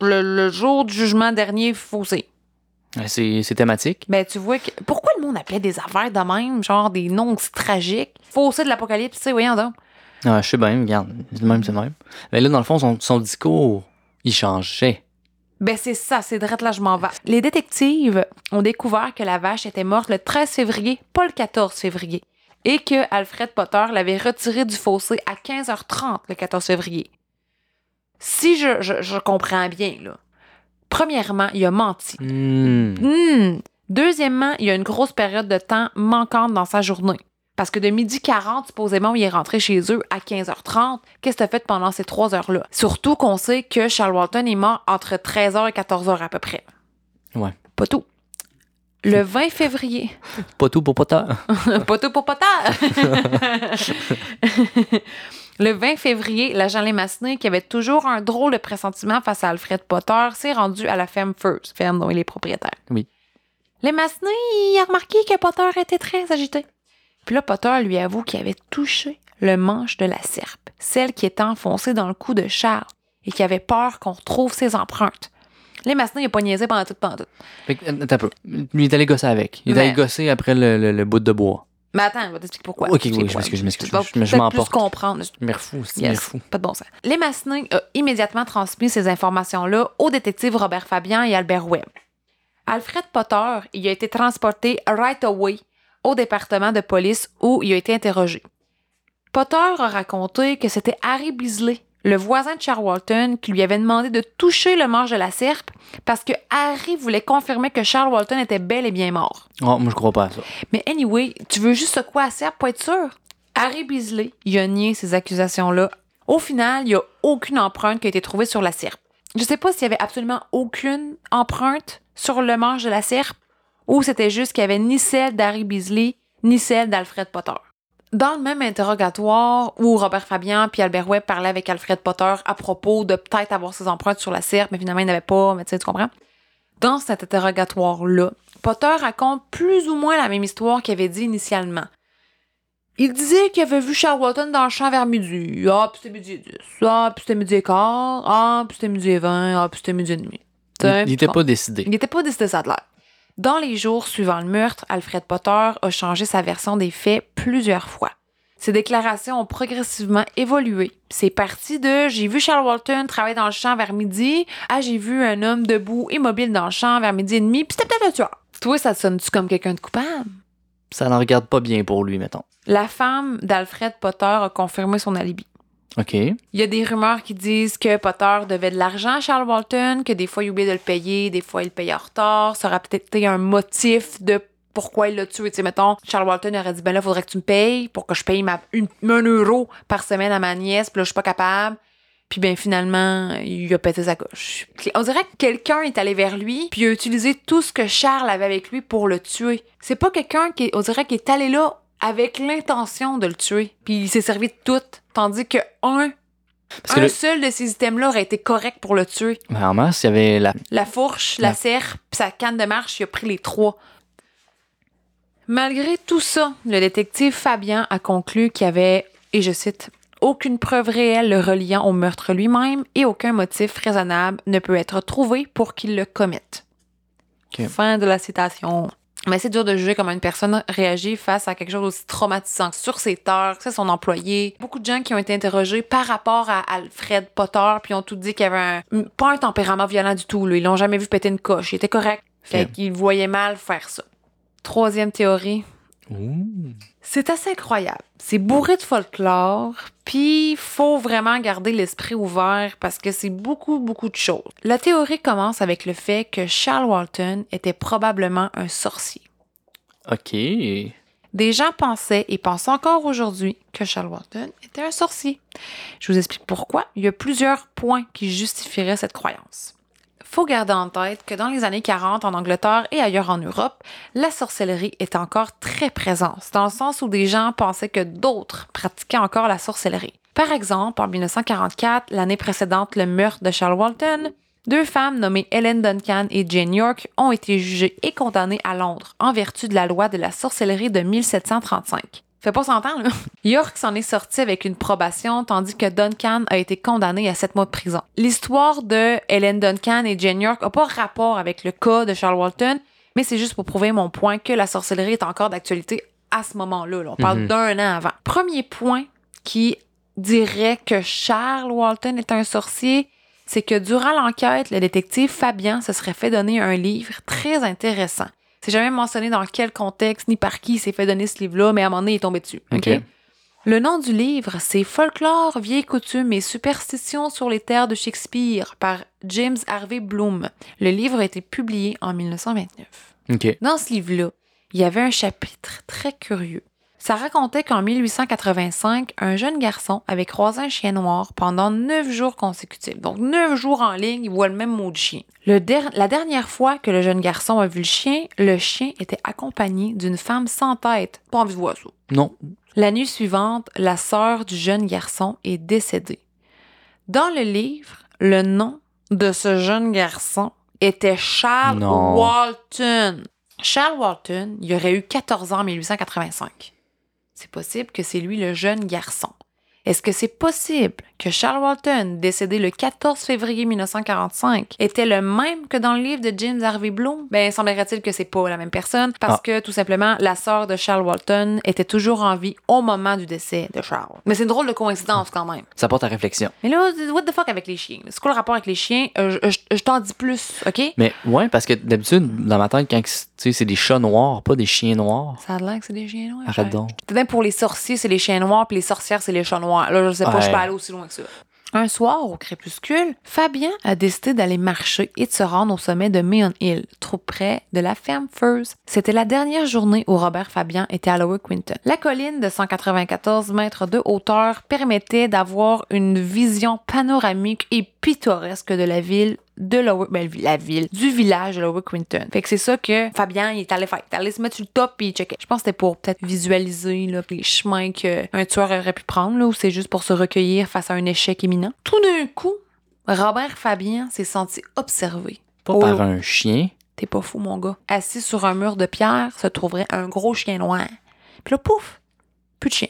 le, le jour du jugement dernier fossé. Ouais, C'est c'est thématique. Ben, tu vois que. Pourquoi le monde appelait des affaires de même, genre des noms tragiques? Fossé de l'apocalypse, tu sais, voyons donc. Ah, je sais bien, regarde. C'est le même, c'est le même. Mais là, dans le fond, son, son discours, il changeait. Ben, c'est ça, c'est drette là, je m'en vais. Les détectives ont découvert que la vache était morte le 13 février, pas le 14 février, et que Alfred Potter l'avait retirée du fossé à 15h30 le 14 février. Si je, je, je comprends bien, là. Premièrement, il a menti. Hmm. Hmm. Deuxièmement, il y a une grosse période de temps manquante dans sa journée. Parce que de midi 40, supposément, il est rentré chez eux à 15h30. Qu'est-ce que tu as fait pendant ces trois heures-là? Surtout qu'on sait que Charles Walton est mort entre 13h et 14h à peu près. Ouais. Pas tout. Le 20 février. Pas tout pour pas tard. pas tout pour pas tard. Le 20 février, l'agent Lemasney, qui avait toujours un drôle de pressentiment face à Alfred Potter, s'est rendu à la ferme First, ferme dont il est propriétaire. Oui. Lemasney, il a remarqué que Potter était très agité. Puis là, Potter lui avoue qu'il avait touché le manche de la serpe, celle qui était enfoncée dans le cou de Charles, et qui avait peur qu'on retrouve ses empreintes. Lemasney, il a pas niaisé pendant tout, pendant tout. Fait que, attends un peu. Il est allé gosser avec. Il est Mais- allé gosser après le, le- le bout de bois. Mais attends, je vais t'expliquer pourquoi. Ok, oui, je m'excuse, je m'excuse. Je- plus comprendre. Mère fou, c'est Yes, mère fou. Pas de bon sens. Les Massenet a immédiatement transmis ces informations-là aux détectives Robert Fabian et Albert Webb. Alfred Potter il a été transporté right away au département de police où il a été interrogé. Potter a raconté que c'était Harry Beasley, le voisin de Charles Walton, qui lui avait demandé de toucher le manche de la serpe parce que Harry voulait confirmer que Charles Walton était bel et bien mort. Oh, moi, je crois pas à ça. Mais anyway, tu veux juste secouer la serpe pour être sûr? Harry Beasley, il a nié ces accusations-là. Au final, il n'y a aucune empreinte qui a été trouvée sur la serpe. Je sais pas s'il y avait absolument aucune empreinte sur le manche de la serpe ou c'était juste qu'il y avait ni celle d'Harry Beasley ni celle d'Alfred Potter. Dans le même interrogatoire où Robert Fabian puis Albert Webb parlaient avec Alfred Potter à propos de peut-être avoir ses empreintes sur la serpe, mais finalement il n'avait pas, mais tu sais, tu comprends? Dans cet interrogatoire-là, Potter raconte plus ou moins la même histoire qu'il avait dit initialement. Il disait qu'il avait vu Charles Walton dans le champ vers midi. Ah, puis c'était midi et 10. Ah, puis c'était midi et quart. Ah, puis c'était midi et 20. Ah, puis c'était midi et demi. Il, il était pas décidé. Il n'était pas décidé ça de l'air. Dans les jours suivant le meurtre, Alfred Potter a changé sa version des faits plusieurs fois. Ses déclarations ont progressivement évolué. C'est parti de j'ai vu Charles Walton travailler dans le champ vers midi à j'ai vu un homme debout immobile dans le champ vers midi et demi, puis c'était peut-être le tueur. Toi, ça te sonne-tu comme quelqu'un de coupable? Ça n'en regarde pas bien pour lui, mettons. La femme d'Alfred Potter a confirmé son alibi. OK. Il y a des rumeurs qui disent que Potter devait de l'argent à Charles Walton, que des fois il oubliait de le payer, des fois il le payait en retard. Ça aurait peut-être été un motif de pourquoi il l'a tué. Tu sais, mettons, Charles Walton aurait dit Ben là, faudrait que tu me payes pour que je paye ma, un euro par semaine à ma nièce, puis là, je suis pas capable. Puis ben finalement, il a pété sa coche. On dirait que quelqu'un est allé vers lui, puis il a utilisé tout ce que Charles avait avec lui pour le tuer. C'est pas quelqu'un qui, on dirait, qui est allé là avec l'intention de le tuer. Puis il s'est servi de tout, tandis que un, Parce que un le- seul de ces items-là aurait été correct pour le tuer. Vraiment, s'il y avait la. La fourche, la La- serre, puis sa canne de marche, il a pris les trois. Malgré tout ça, le détective Fabien a conclu qu'il y avait, et je cite, aucune preuve réelle le reliant au meurtre lui-même et aucun motif raisonnable ne peut être trouvé pour qu'il le commette. Fin de la citation. Mais c'est dur de juger comment une personne réagit face à quelque chose d'aussi traumatisant. Sur ses torts, c'est son employé. Beaucoup de gens qui ont été interrogés par rapport à Alfred Potter, puis ont tout dit qu'il avait un, pas un tempérament violent du tout. Là. Ils l'ont jamais vu péter une coche. Il était correct. Fait qu'il voyait mal faire ça. Troisième théorie. C'est assez incroyable. C'est bourré de folklore, puis faut vraiment garder l'esprit ouvert parce que c'est beaucoup, beaucoup de choses. La théorie commence avec le fait que Charles Walton était probablement un sorcier. OK. Des gens pensaient et pensent encore aujourd'hui que Charles Walton était un sorcier. Je vous explique pourquoi. Il y a plusieurs points qui justifieraient cette croyance. Faut garder en tête que dans les années 40 en Angleterre et ailleurs en Europe, la sorcellerie est encore très présente, dans le sens où des gens pensaient que d'autres pratiquaient encore la sorcellerie. Par exemple, en 1944, l'année précédente le meurtre de Charles Walton, deux femmes nommées Helen Duncan et Jane York ont été jugées et condamnées à Londres en vertu de la loi de la sorcellerie de 1735. Fait pas s'entendre, là. York s'en est sorti avec une probation, tandis que Duncan a été condamné à sept mois de prison. L'histoire de Helen Duncan et Jane York n'a pas rapport avec le cas de Charles Walton, mais c'est juste pour prouver mon point que la sorcellerie est encore d'actualité à ce moment-là. là. On parle Mhm. d'un an avant. Premier point qui dirait que Charles Walton est un sorcier, c'est que durant l'enquête, le détective Fabien se serait fait donner un livre très intéressant. C'est jamais mentionné dans quel contexte ni par qui il s'est fait donner ce livre-là, mais à un moment donné, il est tombé dessus. OK. Le nom du livre, c'est Folklore, vieilles coutumes et superstitions sur les terres de Shakespeare par James Harvey Bloom. Le livre a été publié en 1929. OK. Dans ce livre-là, il y avait un chapitre très curieux. Ça racontait qu'en 1885, un jeune garçon avait croisé un chien noir pendant neuf jours consécutifs. Donc, neuf jours en ligne, il voit le même mot de chien. Le der- la dernière fois que le jeune garçon a vu le chien, le chien était accompagné d'une femme sans tête. Pas envie de voir ça. Non. La nuit suivante, la sœur du jeune garçon est décédée. Dans le livre, le nom de ce jeune garçon était Charles Non. Walton. Charles Walton, il aurait eu 14 ans en 1885. C'est possible que c'est lui le jeune garçon. Est-ce que c'est possible que Charles Walton, décédé le 14 février 1945, était le même que dans le livre de James Harvey Bloom? Ben, semblerait-il que c'est pas la même personne parce Ah. que, tout simplement, la sœur de Charles Walton était toujours en vie au moment du décès de Charles. Mais c'est une drôle de coïncidence quand même. Ça porte à réflexion. Mais là, what the fuck avec les chiens? C'est quoi le rapport avec les chiens? Euh, je je- je t'en dis plus, OK? Mais ouais, parce que d'habitude, dans ma tête, quand sais, c'est des chats noirs, pas des chiens noirs. Ça a l'air que c'est des chiens noirs. Arrête donc. Peut-être pour les sorciers, c'est les chiens noirs, puis les sorcières, c'est les chats noirs. Là, je sais pas, Ouais. je peux aller aussi loin que ça. Un soir, au crépuscule, Fabien a décidé d'aller marcher et de se rendre au sommet de Mayon Hill, trop près de la ferme Furs. C'était la dernière journée où Robert Fabien était à Lower Quinton. La colline de 194 mètres de hauteur permettait d'avoir une vision panoramique et pittoresque de la ville de Lower, ben, la ville, du village de Lower Quinton. Fait que c'est ça que Fabien, il est allé faire. Il est allé se mettre sur le top puis il checkait. Je pense que c'était pour peut-être visualiser, là, les chemins qu'un tueur aurait pu prendre, là, ou c'est juste pour se recueillir face à un échec imminent. Tout d'un coup, Robert Fabien s'est senti observé. Pas Oh. par un chien. T'es pas fou, mon gars. Assis sur un mur de pierre se trouverait un gros chien noir. Puis là, pouf! Plus de chien.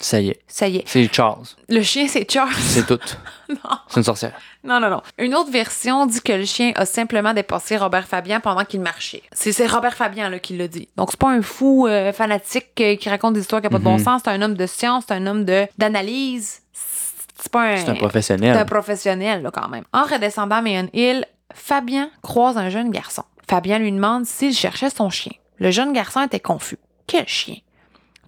Ça y est. Ça y est. C'est Charles. Le chien, c'est Charles. C'est tout. non. C'est une sorcière. Non, non, non. Une autre version dit que le chien a simplement dépassé Robert Fabien pendant qu'il marchait. C'est c'est Robert Fabien là, qui l'a dit. Donc, c'est pas un fou euh, fanatique euh, qui raconte des histoires qui n'ont pas de bon Mhm. sens. C'est un homme de science, c'est un homme d'analyse. C'est pas un... C'est un C'est professionnel. un professionnel, là, quand même. En redescendant Mayon Hill, Fabien croise un jeune garçon. Fabien lui demande s'il cherchait son chien. Le jeune garçon était confus. Quel chien?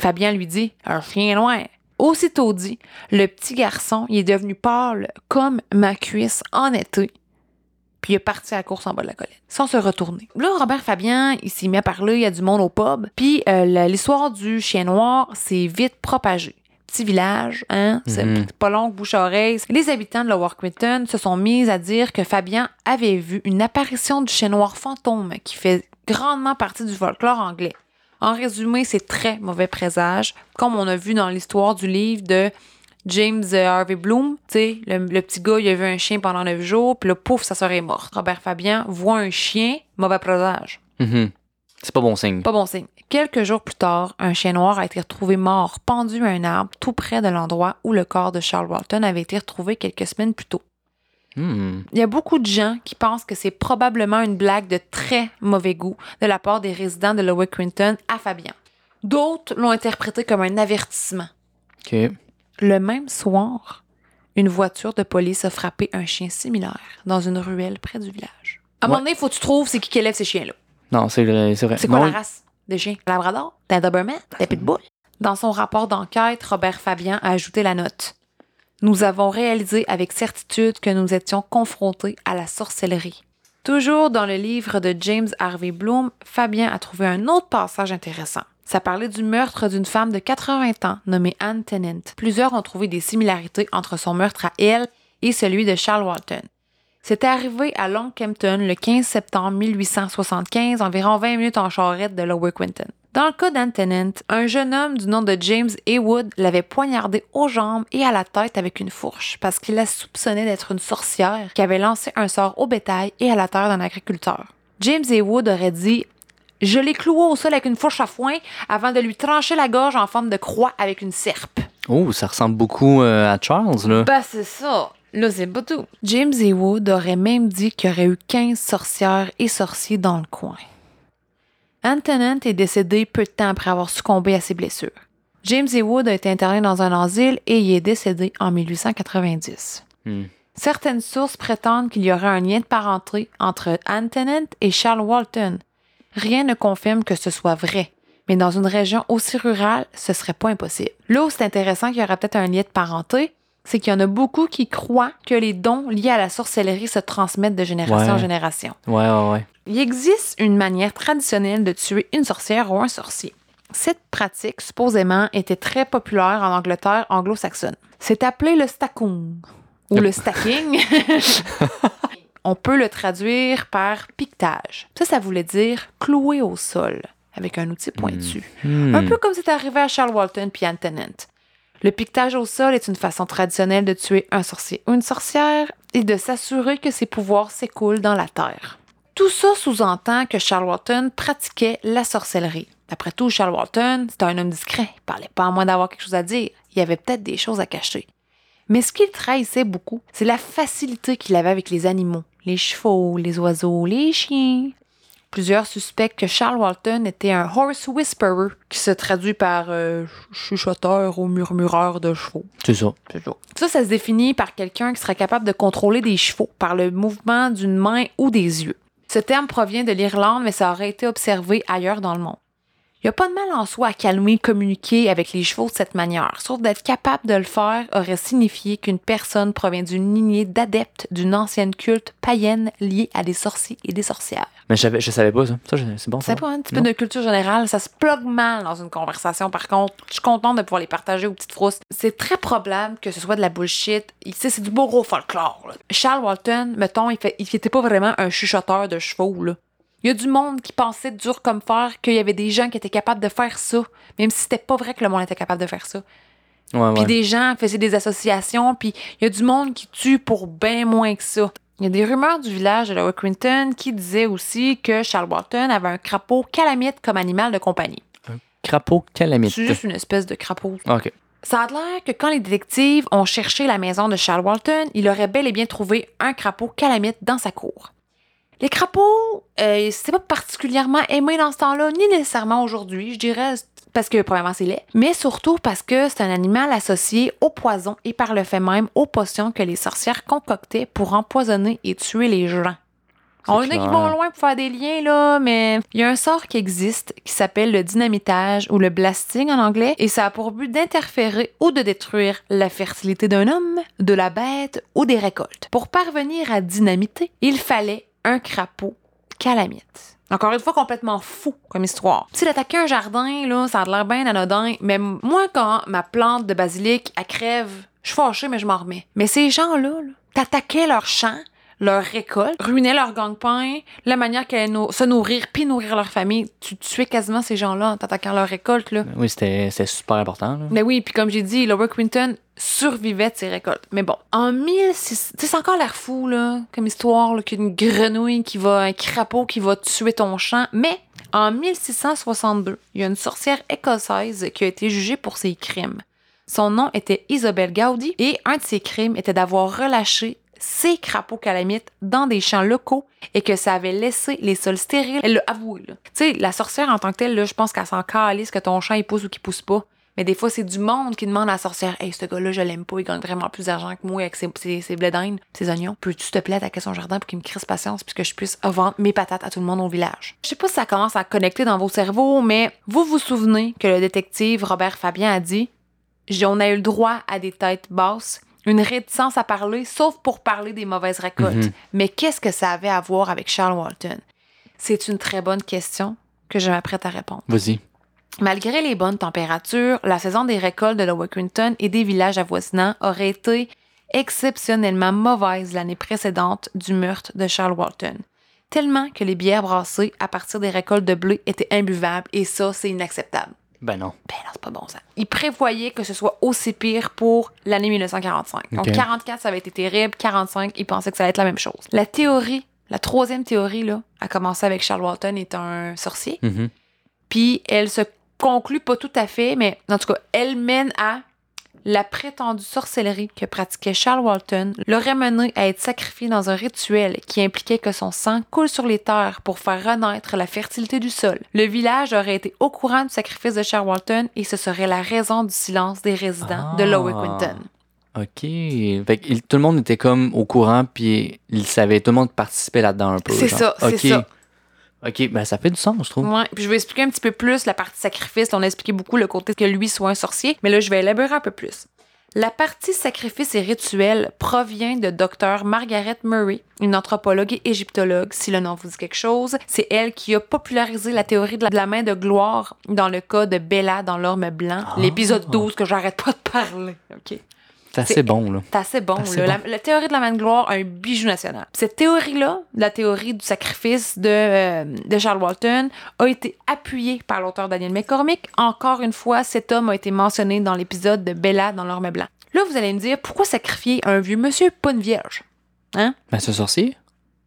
Fabien lui dit Un chien noir. Aussitôt dit, le petit garçon il est devenu pâle comme ma cuisse en été. Puis il est parti à la course en bas de la colline, sans se retourner. Là, Robert Fabien, il s'est mis à parler, il y a du monde au pub. Puis euh, l'histoire du chien noir s'est vite propagée. Petit village, hein? C'est Mhm. pas long, bouche-oreille. Les habitants de Lower Quinton se sont mis à dire que Fabien avait vu une apparition du chien noir fantôme qui fait grandement partie du folklore anglais. En résumé, c'est très mauvais présage, comme on a vu dans l'histoire du livre de James euh, Harvey Bloom. Tu sais, le, le petit gars, il a vu un chien pendant neuf jours, puis là, pouf, sa sœur est morte. Robert Fabien voit un chien, mauvais présage. Mhm. C'est pas bon signe. Pas bon signe. Quelques jours plus tard, un chien noir a été retrouvé mort, pendu à un arbre, tout près de l'endroit où le corps de Charles Walton avait été retrouvé quelques semaines plus tôt. Hmm. Il y a beaucoup de gens qui pensent que c'est probablement une blague de très mauvais goût de la part des résidents de Lower Quinton à Fabien. D'autres l'ont interprété comme un avertissement. Le même soir, une voiture de police a frappé un chien similaire dans une ruelle près du village. À un Ouais. moment donné, il faut que tu trouves c'est qui qui élève ces chiens-là. Non, c'est vrai. C'est vrai. C'est quoi Non, la race des chiens? Labrador? T'as Doberman? T'as Pitbull? Dans son rapport d'enquête, Robert Fabien a ajouté la note. Nous avons réalisé avec certitude que nous étions confrontés à la sorcellerie. Toujours dans le livre de James Harvey Bloom, Fabien a trouvé un autre passage intéressant. Ça parlait du meurtre d'une femme de 80 ans nommée Anne Tennant. Plusieurs ont trouvé des similarités entre son meurtre à elle et celui de Charles Walton. C'était arrivé à Longcampton le 15 septembre 1875, environ 20 minutes en charrette de Lower Quinton. Dans le cas d'Anne Tennant, un jeune homme du nom de James Haywood l'avait poignardé aux jambes et à la tête avec une fourche parce qu'il la soupçonnait d'être une sorcière qui avait lancé un sort au bétail et à la terre d'un agriculteur. James Haywood aurait dit Je l'ai cloué au sol avec une fourche à foin avant de lui trancher la gorge en forme de croix avec une serpe. Oh, ça ressemble beaucoup euh, à Charles, là. Ben, c'est ça. Là, c'est pas tout. James Haywood aurait même dit qu'il y aurait eu 15 sorcières et sorciers dans le coin. Anne Tennant est décédé peu de temps après avoir succombé à ses blessures. James Haywood a été interné dans un asile et y est décédé en 1890. Hmm. Certaines sources prétendent qu'il y aurait un lien de parenté entre Anne Tennant et Charles Walton. Rien ne confirme que ce soit vrai, mais dans une région aussi rurale, ce serait pas impossible. Là où c'est intéressant qu'il y aurait peut-être un lien de parenté, c'est qu'il y en a beaucoup qui croient que les dons liés à la sorcellerie se transmettent de génération en génération. Ouais, ouais, ouais. Il existe une manière traditionnelle de tuer une sorcière ou un sorcier. Cette pratique, supposément, était très populaire en Angleterre anglo-saxonne. C'est appelé le stacking ou le stacking. On peut le traduire par piquetage. Ça, ça voulait dire clouer au sol. avec un outil pointu. Hmm. Un peu comme c'est arrivé à Charles Walton puis Anne Tennant. Le piquetage au sol est une façon traditionnelle de tuer un sorcier ou une sorcière et de s'assurer que ses pouvoirs s'écoulent dans la terre. Tout ça sous-entend que Charles Walton pratiquait la sorcellerie. Après tout, Charles Walton, c'était un homme discret. Il parlait pas à moins d'avoir quelque chose à dire. Il avait peut-être des choses à cacher. Mais ce qu'il trahissait beaucoup, c'est la facilité qu'il avait avec les animaux. Les chevaux, les oiseaux, les chiens. Plusieurs suspectent que Charles Walton était un horse whisperer, qui se traduit par euh, chuchoteur ou murmureur de chevaux. C'est ça. Ça, ça se définit par quelqu'un qui serait capable de contrôler des chevaux par le mouvement d'une main ou des yeux. Ce terme provient de l'Irlande, mais ça aurait été observé ailleurs dans le monde. Il n'y a pas de mal en soi à calmer, communiquer avec les chevaux de cette manière, sauf d'être capable de le faire aurait signifié qu'une personne provient d'une lignée d'adeptes d'une ancienne culte païenne liée à des sorciers et des sorcières. Mais je savais, je savais pas ça. Ça, c'est bon. ça. C'est pas un petit Non. peu de culture générale, ça se plug mal dans une conversation. Par contre, je suis contente de pouvoir les partager aux petites frousses. C'est très probable que ce soit de la bullshit. Sais, C'est du beau gros folklore. là. Charles Walton, mettons, il, fait, il était pas vraiment un chuchoteur de chevaux. Là. Il y a du monde qui pensait dur comme fer qu'il y avait des gens qui étaient capables de faire ça, même si c'était pas vrai que le monde était capable de faire ça. Ouais, Puis ouais. des gens faisaient des associations, puis il y a du monde qui tue pour bien moins que ça. Il y a des rumeurs du village de Quinton qui disaient aussi que Charles Walton avait un crapaud calamite comme animal de compagnie. Crapaud calamite. C'est juste une espèce de crapaud. OK. Ça a l'air que quand les détectives ont cherché la maison de Charles Walton, il aurait bel et bien trouvé un crapaud calamite dans sa cour. Les crapauds, euh, c'est pas particulièrement aimé dans ce temps-là, ni nécessairement aujourd'hui, je dirais, parce que premièrement c'est laid, mais surtout parce que c'est un animal associé au poison et par le fait même aux potions que les sorcières concoctaient pour empoisonner et tuer les gens. On en a qui clair. vont loin pour faire des liens, là, mais il y a un sort qui existe qui s'appelle le dynamitage ou le blasting en anglais, et ça a pour but d'interférer ou de détruire la fertilité d'un homme, de la bête ou des récoltes. Pour parvenir à dynamiter, il fallait un crapaud calamite. Encore une fois, complètement fou comme histoire. Si d'attaquer un jardin, là, ça a l'air bien anodin, mais moi, quand ma plante de basilic, elle crève, je suis fâchée, mais je m'en remets. Mais ces gens-là, là, t'attaquais leur champ, leur récolte, ruinaient leur gang-pain, la manière qu'elles se nourrir puis nourrir leur famille. Tu tuais quasiment ces gens-là en t'attaquant leur récolte, là. Oui, c'était super important. là. Mais oui, puis comme j'ai dit, Lower Quinton survivait de ses récoltes. Mais bon, en 1600... Tu sais, c'est encore l'air fou, là, comme histoire, qu'une grenouille qui va... un crapaud qui va tuer ton champ. Mais en 1662, il y a une sorcière écossaise qui a été jugée pour ses crimes. Son nom était Isabelle Gaudy et un de ses crimes était d'avoir relâché ses crapauds calamites dans des champs locaux et que ça avait laissé les sols stériles. Elle l'a avoué. là. Tu sais, la sorcière en tant que telle, je pense qu'elle s'en calisse que ton champ il pousse ou qu'il pousse pas. Mais des fois, c'est du monde qui demande à la sorcière Hey, ce gars-là, je l'aime pas, il gagne vraiment plus d'argent que moi avec ses, ses, ses d'Inde, ses oignons. Peux-tu, s'il te plaît, attaquer son jardin pour qu'il me crisse patience puis que je puisse vendre mes patates à tout le monde au village? Je sais pas si ça commence à connecter dans vos cerveaux, mais vous vous souvenez que le détective Robert Fabien a dit On a eu le droit à des têtes basses, une réticence à parler, sauf pour parler des mauvaises récoltes. Mhm. Mais qu'est-ce que ça avait à voir avec Charles Walton? C'est une très bonne question que je m'apprête à répondre. Vas-y. Malgré les bonnes températures, la saison des récoltes de Lower Quinton et des villages avoisinants aurait été exceptionnellement mauvaise l'année précédente du meurtre de Charles Walton. Tellement que les bières brassées à partir des récoltes de blé étaient imbuvables et ça, c'est inacceptable. Ben non. Ben non, c'est pas bon ça. Il prévoyait que ce soit aussi pire pour l'année 1945. Donc Ok. 44, ça avait été terrible. 45, il pensait que ça allait être la même chose. La théorie, la troisième théorie, là, a commencé avec Charles Walton est un sorcier. Mhm. Puis elle se conclut pas tout à fait, mais en tout cas, elle mène à la prétendue sorcellerie que pratiquait Charles Walton l'aurait mené à être sacrifié dans un rituel qui impliquait que son sang coule sur les terres pour faire renaître la fertilité du sol. Le village aurait été au courant du sacrifice de Charles Walton et ce serait la raison du silence des résidents de Ah. Lower Quinton. OK. Fait que il- tout le monde était comme au courant, puis il savait, tout le monde participait là-dedans un peu. C'est ça, c'est ça. OK, ben ça fait du sens, je trouve. Ouais, puis je vais expliquer un petit peu plus la partie sacrifice. On a expliqué beaucoup le côté que lui soit un sorcier, mais là, je vais élaborer un peu plus. La partie sacrifice et rituel provient de Dr. Margaret Murray, une anthropologue et égyptologue, si le nom vous dit quelque chose. C'est elle qui a popularisé la théorie de la, de la main de gloire dans le cas de Bella dans l'orme blanc, Ah. l'épisode 12 que j'arrête pas de parler. OK? C'est assez C'est- bon, là. C'est assez bon. Assez là. bon. La, la théorie de la main de gloire, un bijou national. Cette théorie-là, la théorie du sacrifice de, euh, de Charles Walton, a été appuyée par l'auteur Daniel McCormick. Encore une fois, cet homme a été mentionné dans l'épisode de Bella dans l'Orme Blanc. Là, vous allez me dire, pourquoi sacrifier un vieux monsieur, pas une vierge? Hein? Ben, ce sorcier,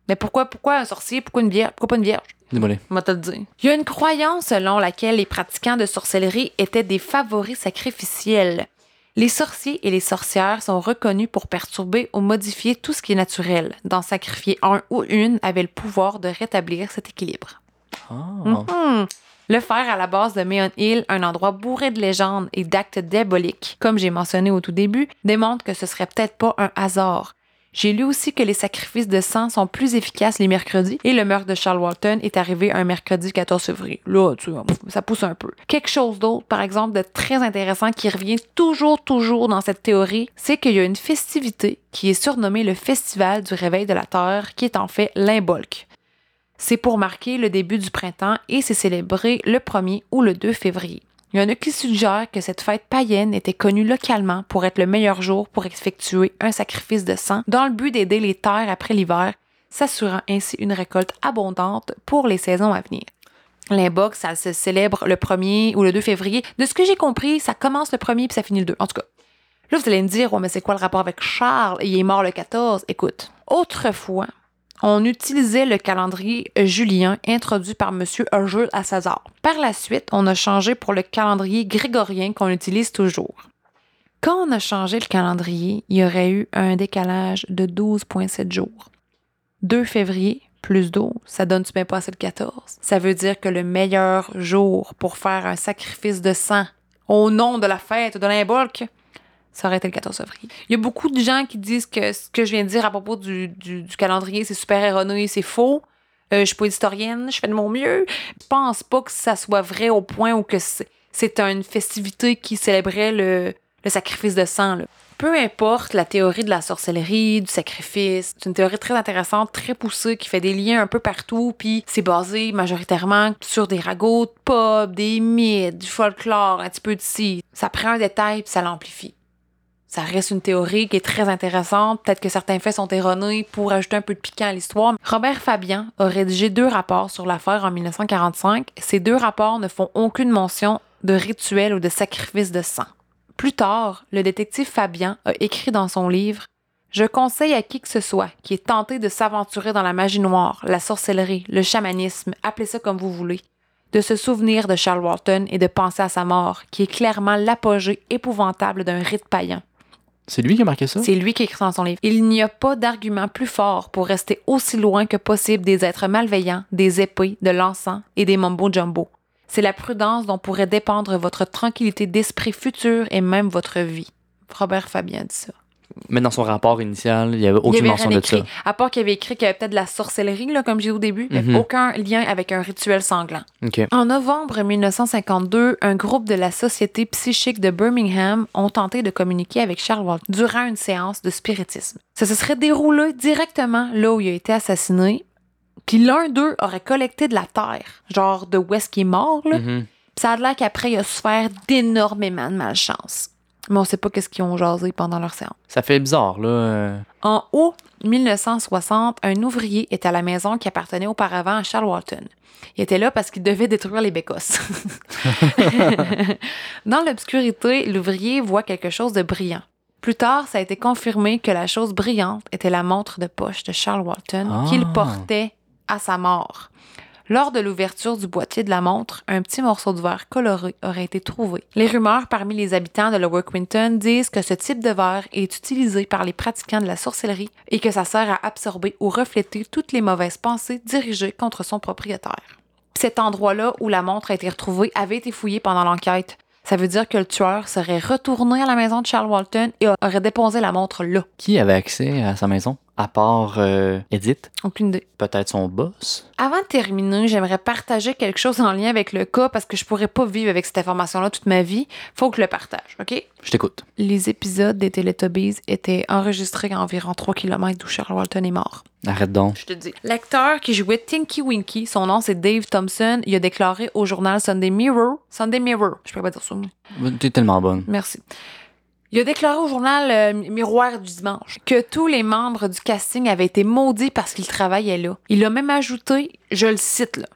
Mais pourquoi, pourquoi un sorcier, pourquoi une vierge? Pourquoi pas une vierge? désolé. Te le dire. Il y a une croyance selon laquelle les pratiquants de sorcellerie étaient des favoris sacrificiels. Les sorciers et les sorcières sont reconnus pour perturber ou modifier tout ce qui est naturel. D'en sacrifier un ou une avait le pouvoir de rétablir cet équilibre. Ah. Mhm. Le faire à la base de Meon Hill, un endroit bourré de légendes et d'actes diaboliques, comme j'ai mentionné au tout début, démontre que ce serait peut-être pas un hasard. J'ai lu aussi que les sacrifices de sang sont plus efficaces les mercredis et le meurtre de Charles Walton est arrivé un mercredi 14 février. Là, tu vois, ça pousse un peu. Quelque chose d'autre, par exemple, de très intéressant qui revient toujours, toujours dans cette théorie, c'est qu'il y a une festivité qui est surnommée le Festival du Réveil de la Terre, qui est en fait l'Imbolc. C'est pour marquer le début du printemps et c'est célébré le 1er ou le 2 février. Il y en a qui suggèrent que cette fête païenne était connue localement pour être le meilleur jour pour effectuer un sacrifice de sang dans le but d'aider les terres après l'hiver, s'assurant ainsi une récolte abondante pour les saisons à venir. L'imbox, ça se célèbre le 1er ou le 2 février. De ce que j'ai compris, ça commence le 1er puis ça finit le 2. En tout cas, là, vous allez me dire, ouais, mais c'est quoi le rapport avec Charles? Il est mort le 14. Écoute, autrefois, on utilisait le calendrier julien introduit par M. Jules à César. Par la suite, on a changé pour le calendrier grégorien qu'on utilise toujours. Quand on a changé le calendrier, il y aurait eu un décalage de 12,7 jours. 2 février plus 12, ça donne-tu bien passé le 14? Ça veut dire que le meilleur jour pour faire un sacrifice de sang au nom de la fête de l'imbolc, ça aurait été le 14 février. Il y a beaucoup de gens qui disent que ce que je viens de dire à propos du, du- calendrier, c'est super erroné, c'est faux. Euh, je suis pas historienne, je fais de mon mieux. Je pense pas que ça soit vrai au point où que c'est une festivité qui célébrait le, le sacrifice de sang. là. Peu importe la théorie de la sorcellerie, du sacrifice, c'est une théorie très intéressante, très poussée, qui fait des liens un peu partout, puis c'est basé majoritairement sur des ragots de pop, des mythes, du folklore, un petit peu de ci. Ça prend un détail puis ça l'amplifie. Ça reste une théorie qui est très intéressante. Peut-être que certains faits sont erronés pour ajouter un peu de piquant à l'histoire. Robert Fabian a rédigé deux rapports sur l'affaire en 1945. Ces deux rapports ne font aucune mention de rituel ou de sacrifice de sang. Plus tard, le détective Fabian a écrit dans son livre Je conseille à qui que ce soit qui est tenté de s'aventurer dans la magie noire, la sorcellerie, le chamanisme, appelez ça comme vous voulez, de se souvenir de Charles Walton et de penser à sa mort, qui est clairement l'apogée épouvantable d'un rite païen. C'est lui qui a marqué ça? C'est lui qui écrit dans son livre. Il n'y a pas d'argument plus fort pour rester aussi loin que possible des êtres malveillants, des épées, de l'encens et des mambo-jumbo. C'est la prudence dont pourrait dépendre votre tranquillité d'esprit futur et même votre vie. Robert Fabien dit ça. Mais dans son rapport initial, il n'y avait Il aucune avait mention de ça. écrit. À part qu'il avait écrit qu'il y avait peut-être de la sorcellerie, là, comme j'ai dit au début, mais Mhm. aucun lien avec un rituel sanglant. En novembre 1952, un groupe de la Société psychique de Birmingham ont tenté de communiquer avec Charles Walton durant une séance de spiritisme. Ça se serait déroulé directement là où il a été assassiné. Puis l'un d'eux aurait collecté de la terre, genre de où est-ce qu'il est mort, là. Mhm. Puis ça a l'air qu'après, il a souffert d'énormément de malchance. Mais on sait pas qu'est-ce qu'ils ont jasé pendant leur séance. Ça fait bizarre, là. euh. En août 1960, un ouvrier est à la maison qui appartenait auparavant à Charles Walton. Il était là parce qu'il devait détruire les bécosses. Dans l'obscurité, l'ouvrier voit quelque chose de brillant. Plus tard, ça a été confirmé que la chose brillante était la montre de poche de Charles Walton Ah. qu'il portait à sa mort. Lors de l'ouverture du boîtier de la montre, un petit morceau de verre coloré aurait été trouvé. Les rumeurs parmi les habitants de Lower Quinton disent que ce type de verre est utilisé par les pratiquants de la sorcellerie et que ça sert à absorber ou refléter toutes les mauvaises pensées dirigées contre son propriétaire. Cet endroit-là où la montre a été retrouvée avait été fouillé pendant l'enquête. Ça veut dire que le tueur serait retourné à la maison de Charles Walton et aurait déposé la montre là. Qui avait accès à sa maison? À part euh, Edith? Aucune idée. Peut-être son boss? Avant de terminer, j'aimerais partager quelque chose en lien avec le cas parce que je pourrais pas vivre avec cette information-là toute ma vie. Faut que je le partage, OK? Je t'écoute. Les épisodes des Teletubbies étaient enregistrés à environ 3 km d'où Charles Walton est mort. Arrête donc. Je te dis. L'acteur qui jouait Tinky Winky, son nom c'est Dave Thompson, il a déclaré au journal Sunday Mirror, Sunday Mirror, je peux pas dire ça, moi. T'es tellement bonne. Merci. Il a déclaré au journal euh, Miroir du dimanche que tous les membres du casting avaient été maudits parce qu'ils travaillaient là. Il a même ajouté, je le cite là,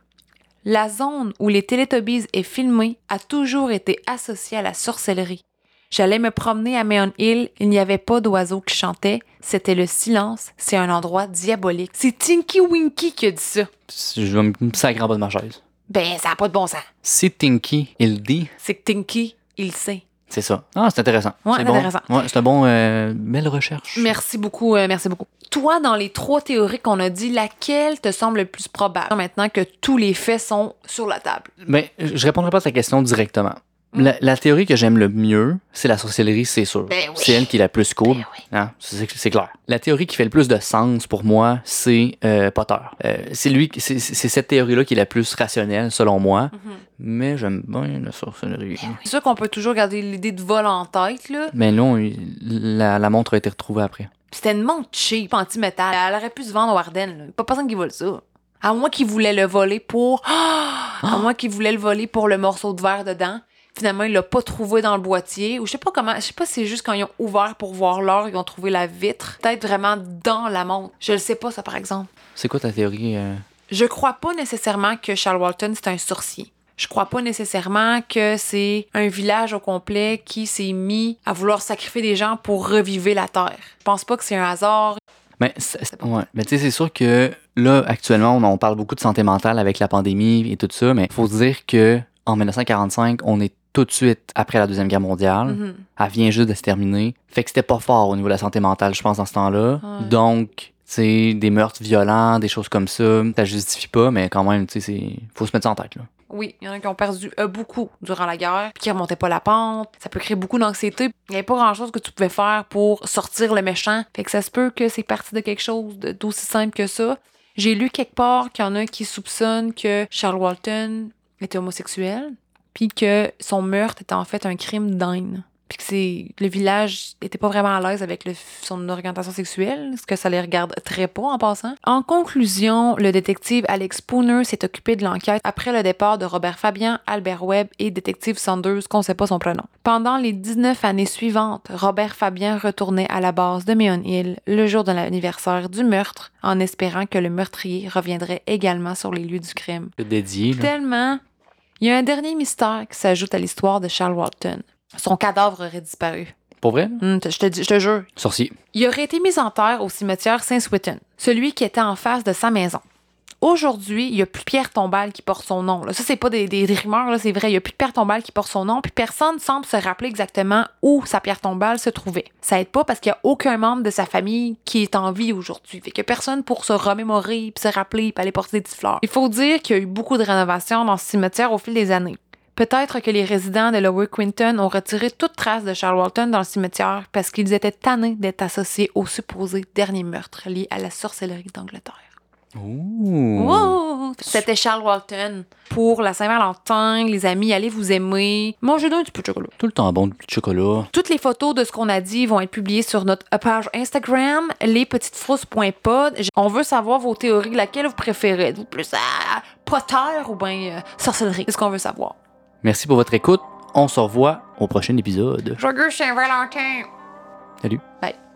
La zone où les Teletubbies est filmée a toujours été associée à la sorcellerie. J'allais me promener à Meon Hill, il n'y avait pas d'oiseaux qui chantaient, c'était le silence, c'est un endroit diabolique. C'est Tinky Winky qui a dit ça. Je vais me sacrer en bas de ma chaise. Ben, ça n'a pas de bon sens. Si Tinky, il dit, C'est que Tinky, il sait. C'est ça. Ah, c'est intéressant. Ouais, c'est bon. intéressant. Ouais, c'est un bon, euh, belle recherche. Merci beaucoup, euh, merci beaucoup. Toi, dans les trois théories qu'on a dit, laquelle te semble le plus probable maintenant que tous les faits sont sur la table? Ben, je répondrai pas à ta question directement. Mm. La, la théorie que j'aime le mieux, c'est la sorcellerie, c'est sûr. Ben oui. C'est elle qui est la plus cool. Ben oui. Hein, c'est clair. La théorie qui fait le plus de sens pour moi, c'est euh, Potter. Euh, c'est lui, c'est cette théorie-là qui est la plus rationnelle selon moi. Mhm. Mais j'aime bien la sorcellerie. C'est sûr qu'on peut toujours garder l'idée de vol en tête, là. Mais non, la, la montre a été retrouvée après. C'était une montre cheap, anti-métal. Elle aurait pu se vendre au Ardennes, là. Pas personne qui vole ça. À moins qu'il voulait le voler pour... À moins qu'il voulait le voler pour le morceau de verre dedans. Finalement, il l'a pas trouvé dans le boîtier. Ou je sais pas comment... Je sais pas si c'est juste quand ils ont ouvert pour voir l'or, ils ont trouvé la vitre. Peut-être vraiment dans la montre. Je le sais pas, ça, par exemple. C'est quoi ta théorie? euh? Je crois pas nécessairement que Charles Walton, c'est un sorcier. Je crois pas nécessairement que c'est un village au complet qui s'est mis à vouloir sacrifier des gens pour reviver la terre. Je pense pas que c'est un hasard. Mais, ouais. tu sais, c'est sûr que là, actuellement, on, on parle beaucoup de santé mentale avec la pandémie et tout ça, mais faut se dire que en 1945, on est tout de suite après la Deuxième Guerre mondiale. Mhm. Elle vient juste de se terminer. Fait que c'était pas fort au niveau de la santé mentale, je pense, dans ce temps-là. Ouais. Donc, tu sais, des meurtres violents, des choses comme ça, ça justifie pas, mais quand même, tu sais, c'est- faut se mettre ça en tête, là. Oui, il y en a qui ont perdu euh, beaucoup durant la guerre, puis qui remontaient pas la pente. Ça peut créer beaucoup d'anxiété. Il n'y avait pas grand-chose que tu pouvais faire pour sortir le méchant. Fait que ça se peut que c'est parti de quelque chose d'aussi simple que ça. J'ai lu quelque part qu'il y en a qui soupçonnent que Charles Walton était homosexuel, puis que son meurtre était en fait un crime d'haine. Puis que c'est le village était pas vraiment à l'aise avec le- son orientation sexuelle, ce que ça les regarde très pas en passant. En conclusion, le détective Alex Spooner s'est occupé de l'enquête après le départ de Robert Fabian, Albert Webb et détective Sanders, qu'on sait pas son prénom. Pendant les 19 années suivantes, Robert Fabian retournait à la base de Meon Hill le jour de l'anniversaire du meurtre, en espérant que le meurtrier reviendrait également sur les lieux du crime. Le dédié, là. Tellement. Il y a un dernier mystère qui s'ajoute à l'histoire de Charles Walton. Son cadavre aurait disparu. Pour vrai? Hum, je, te, dis- je te jure. Sorcier. Il aurait été mis en terre au cimetière Saint-Swithin, celui qui était en face de sa maison. Aujourd'hui, il n'y a plus pierre tombale qui porte son nom. là. Ça, c'est pas des, rumeurs, c'est vrai. Il n'y a plus de pierre tombale qui porte son nom, puis personne semble se rappeler exactement où sa pierre tombale se trouvait. Ça aide pas parce qu'il n'y a aucun membre de sa famille qui est en vie aujourd'hui. Fait que personne pour se remémorer, puis se rappeler, puis aller porter des petites fleurs. Il faut dire qu'il y a eu beaucoup de rénovations dans ce cimetière au fil des années. Peut-être que les résidents de Lower Quinton ont retiré toute trace de Charles Walton dans le cimetière parce qu'ils étaient tannés d'être associés au supposé dernier meurtre lié à la sorcellerie d'Angleterre. Wow! C'était Charles Walton. Pour la Saint-Valentin, les amis, allez vous aimer. Mangez donc un petit peu de chocolat. Tout le temps bon, du chocolat. Toutes les photos de ce qu'on a dit vont être publiées sur notre page Instagram, lespetitesfrousses.pod. On veut savoir vos théories, laquelle vous préférez? Êtes-vous plus à Potter ou bien euh, sorcellerie? C'est ce qu'on veut savoir. Merci pour votre écoute. On se revoit au prochain épisode. Joyeux Saint-Valentin! Salut. Bye.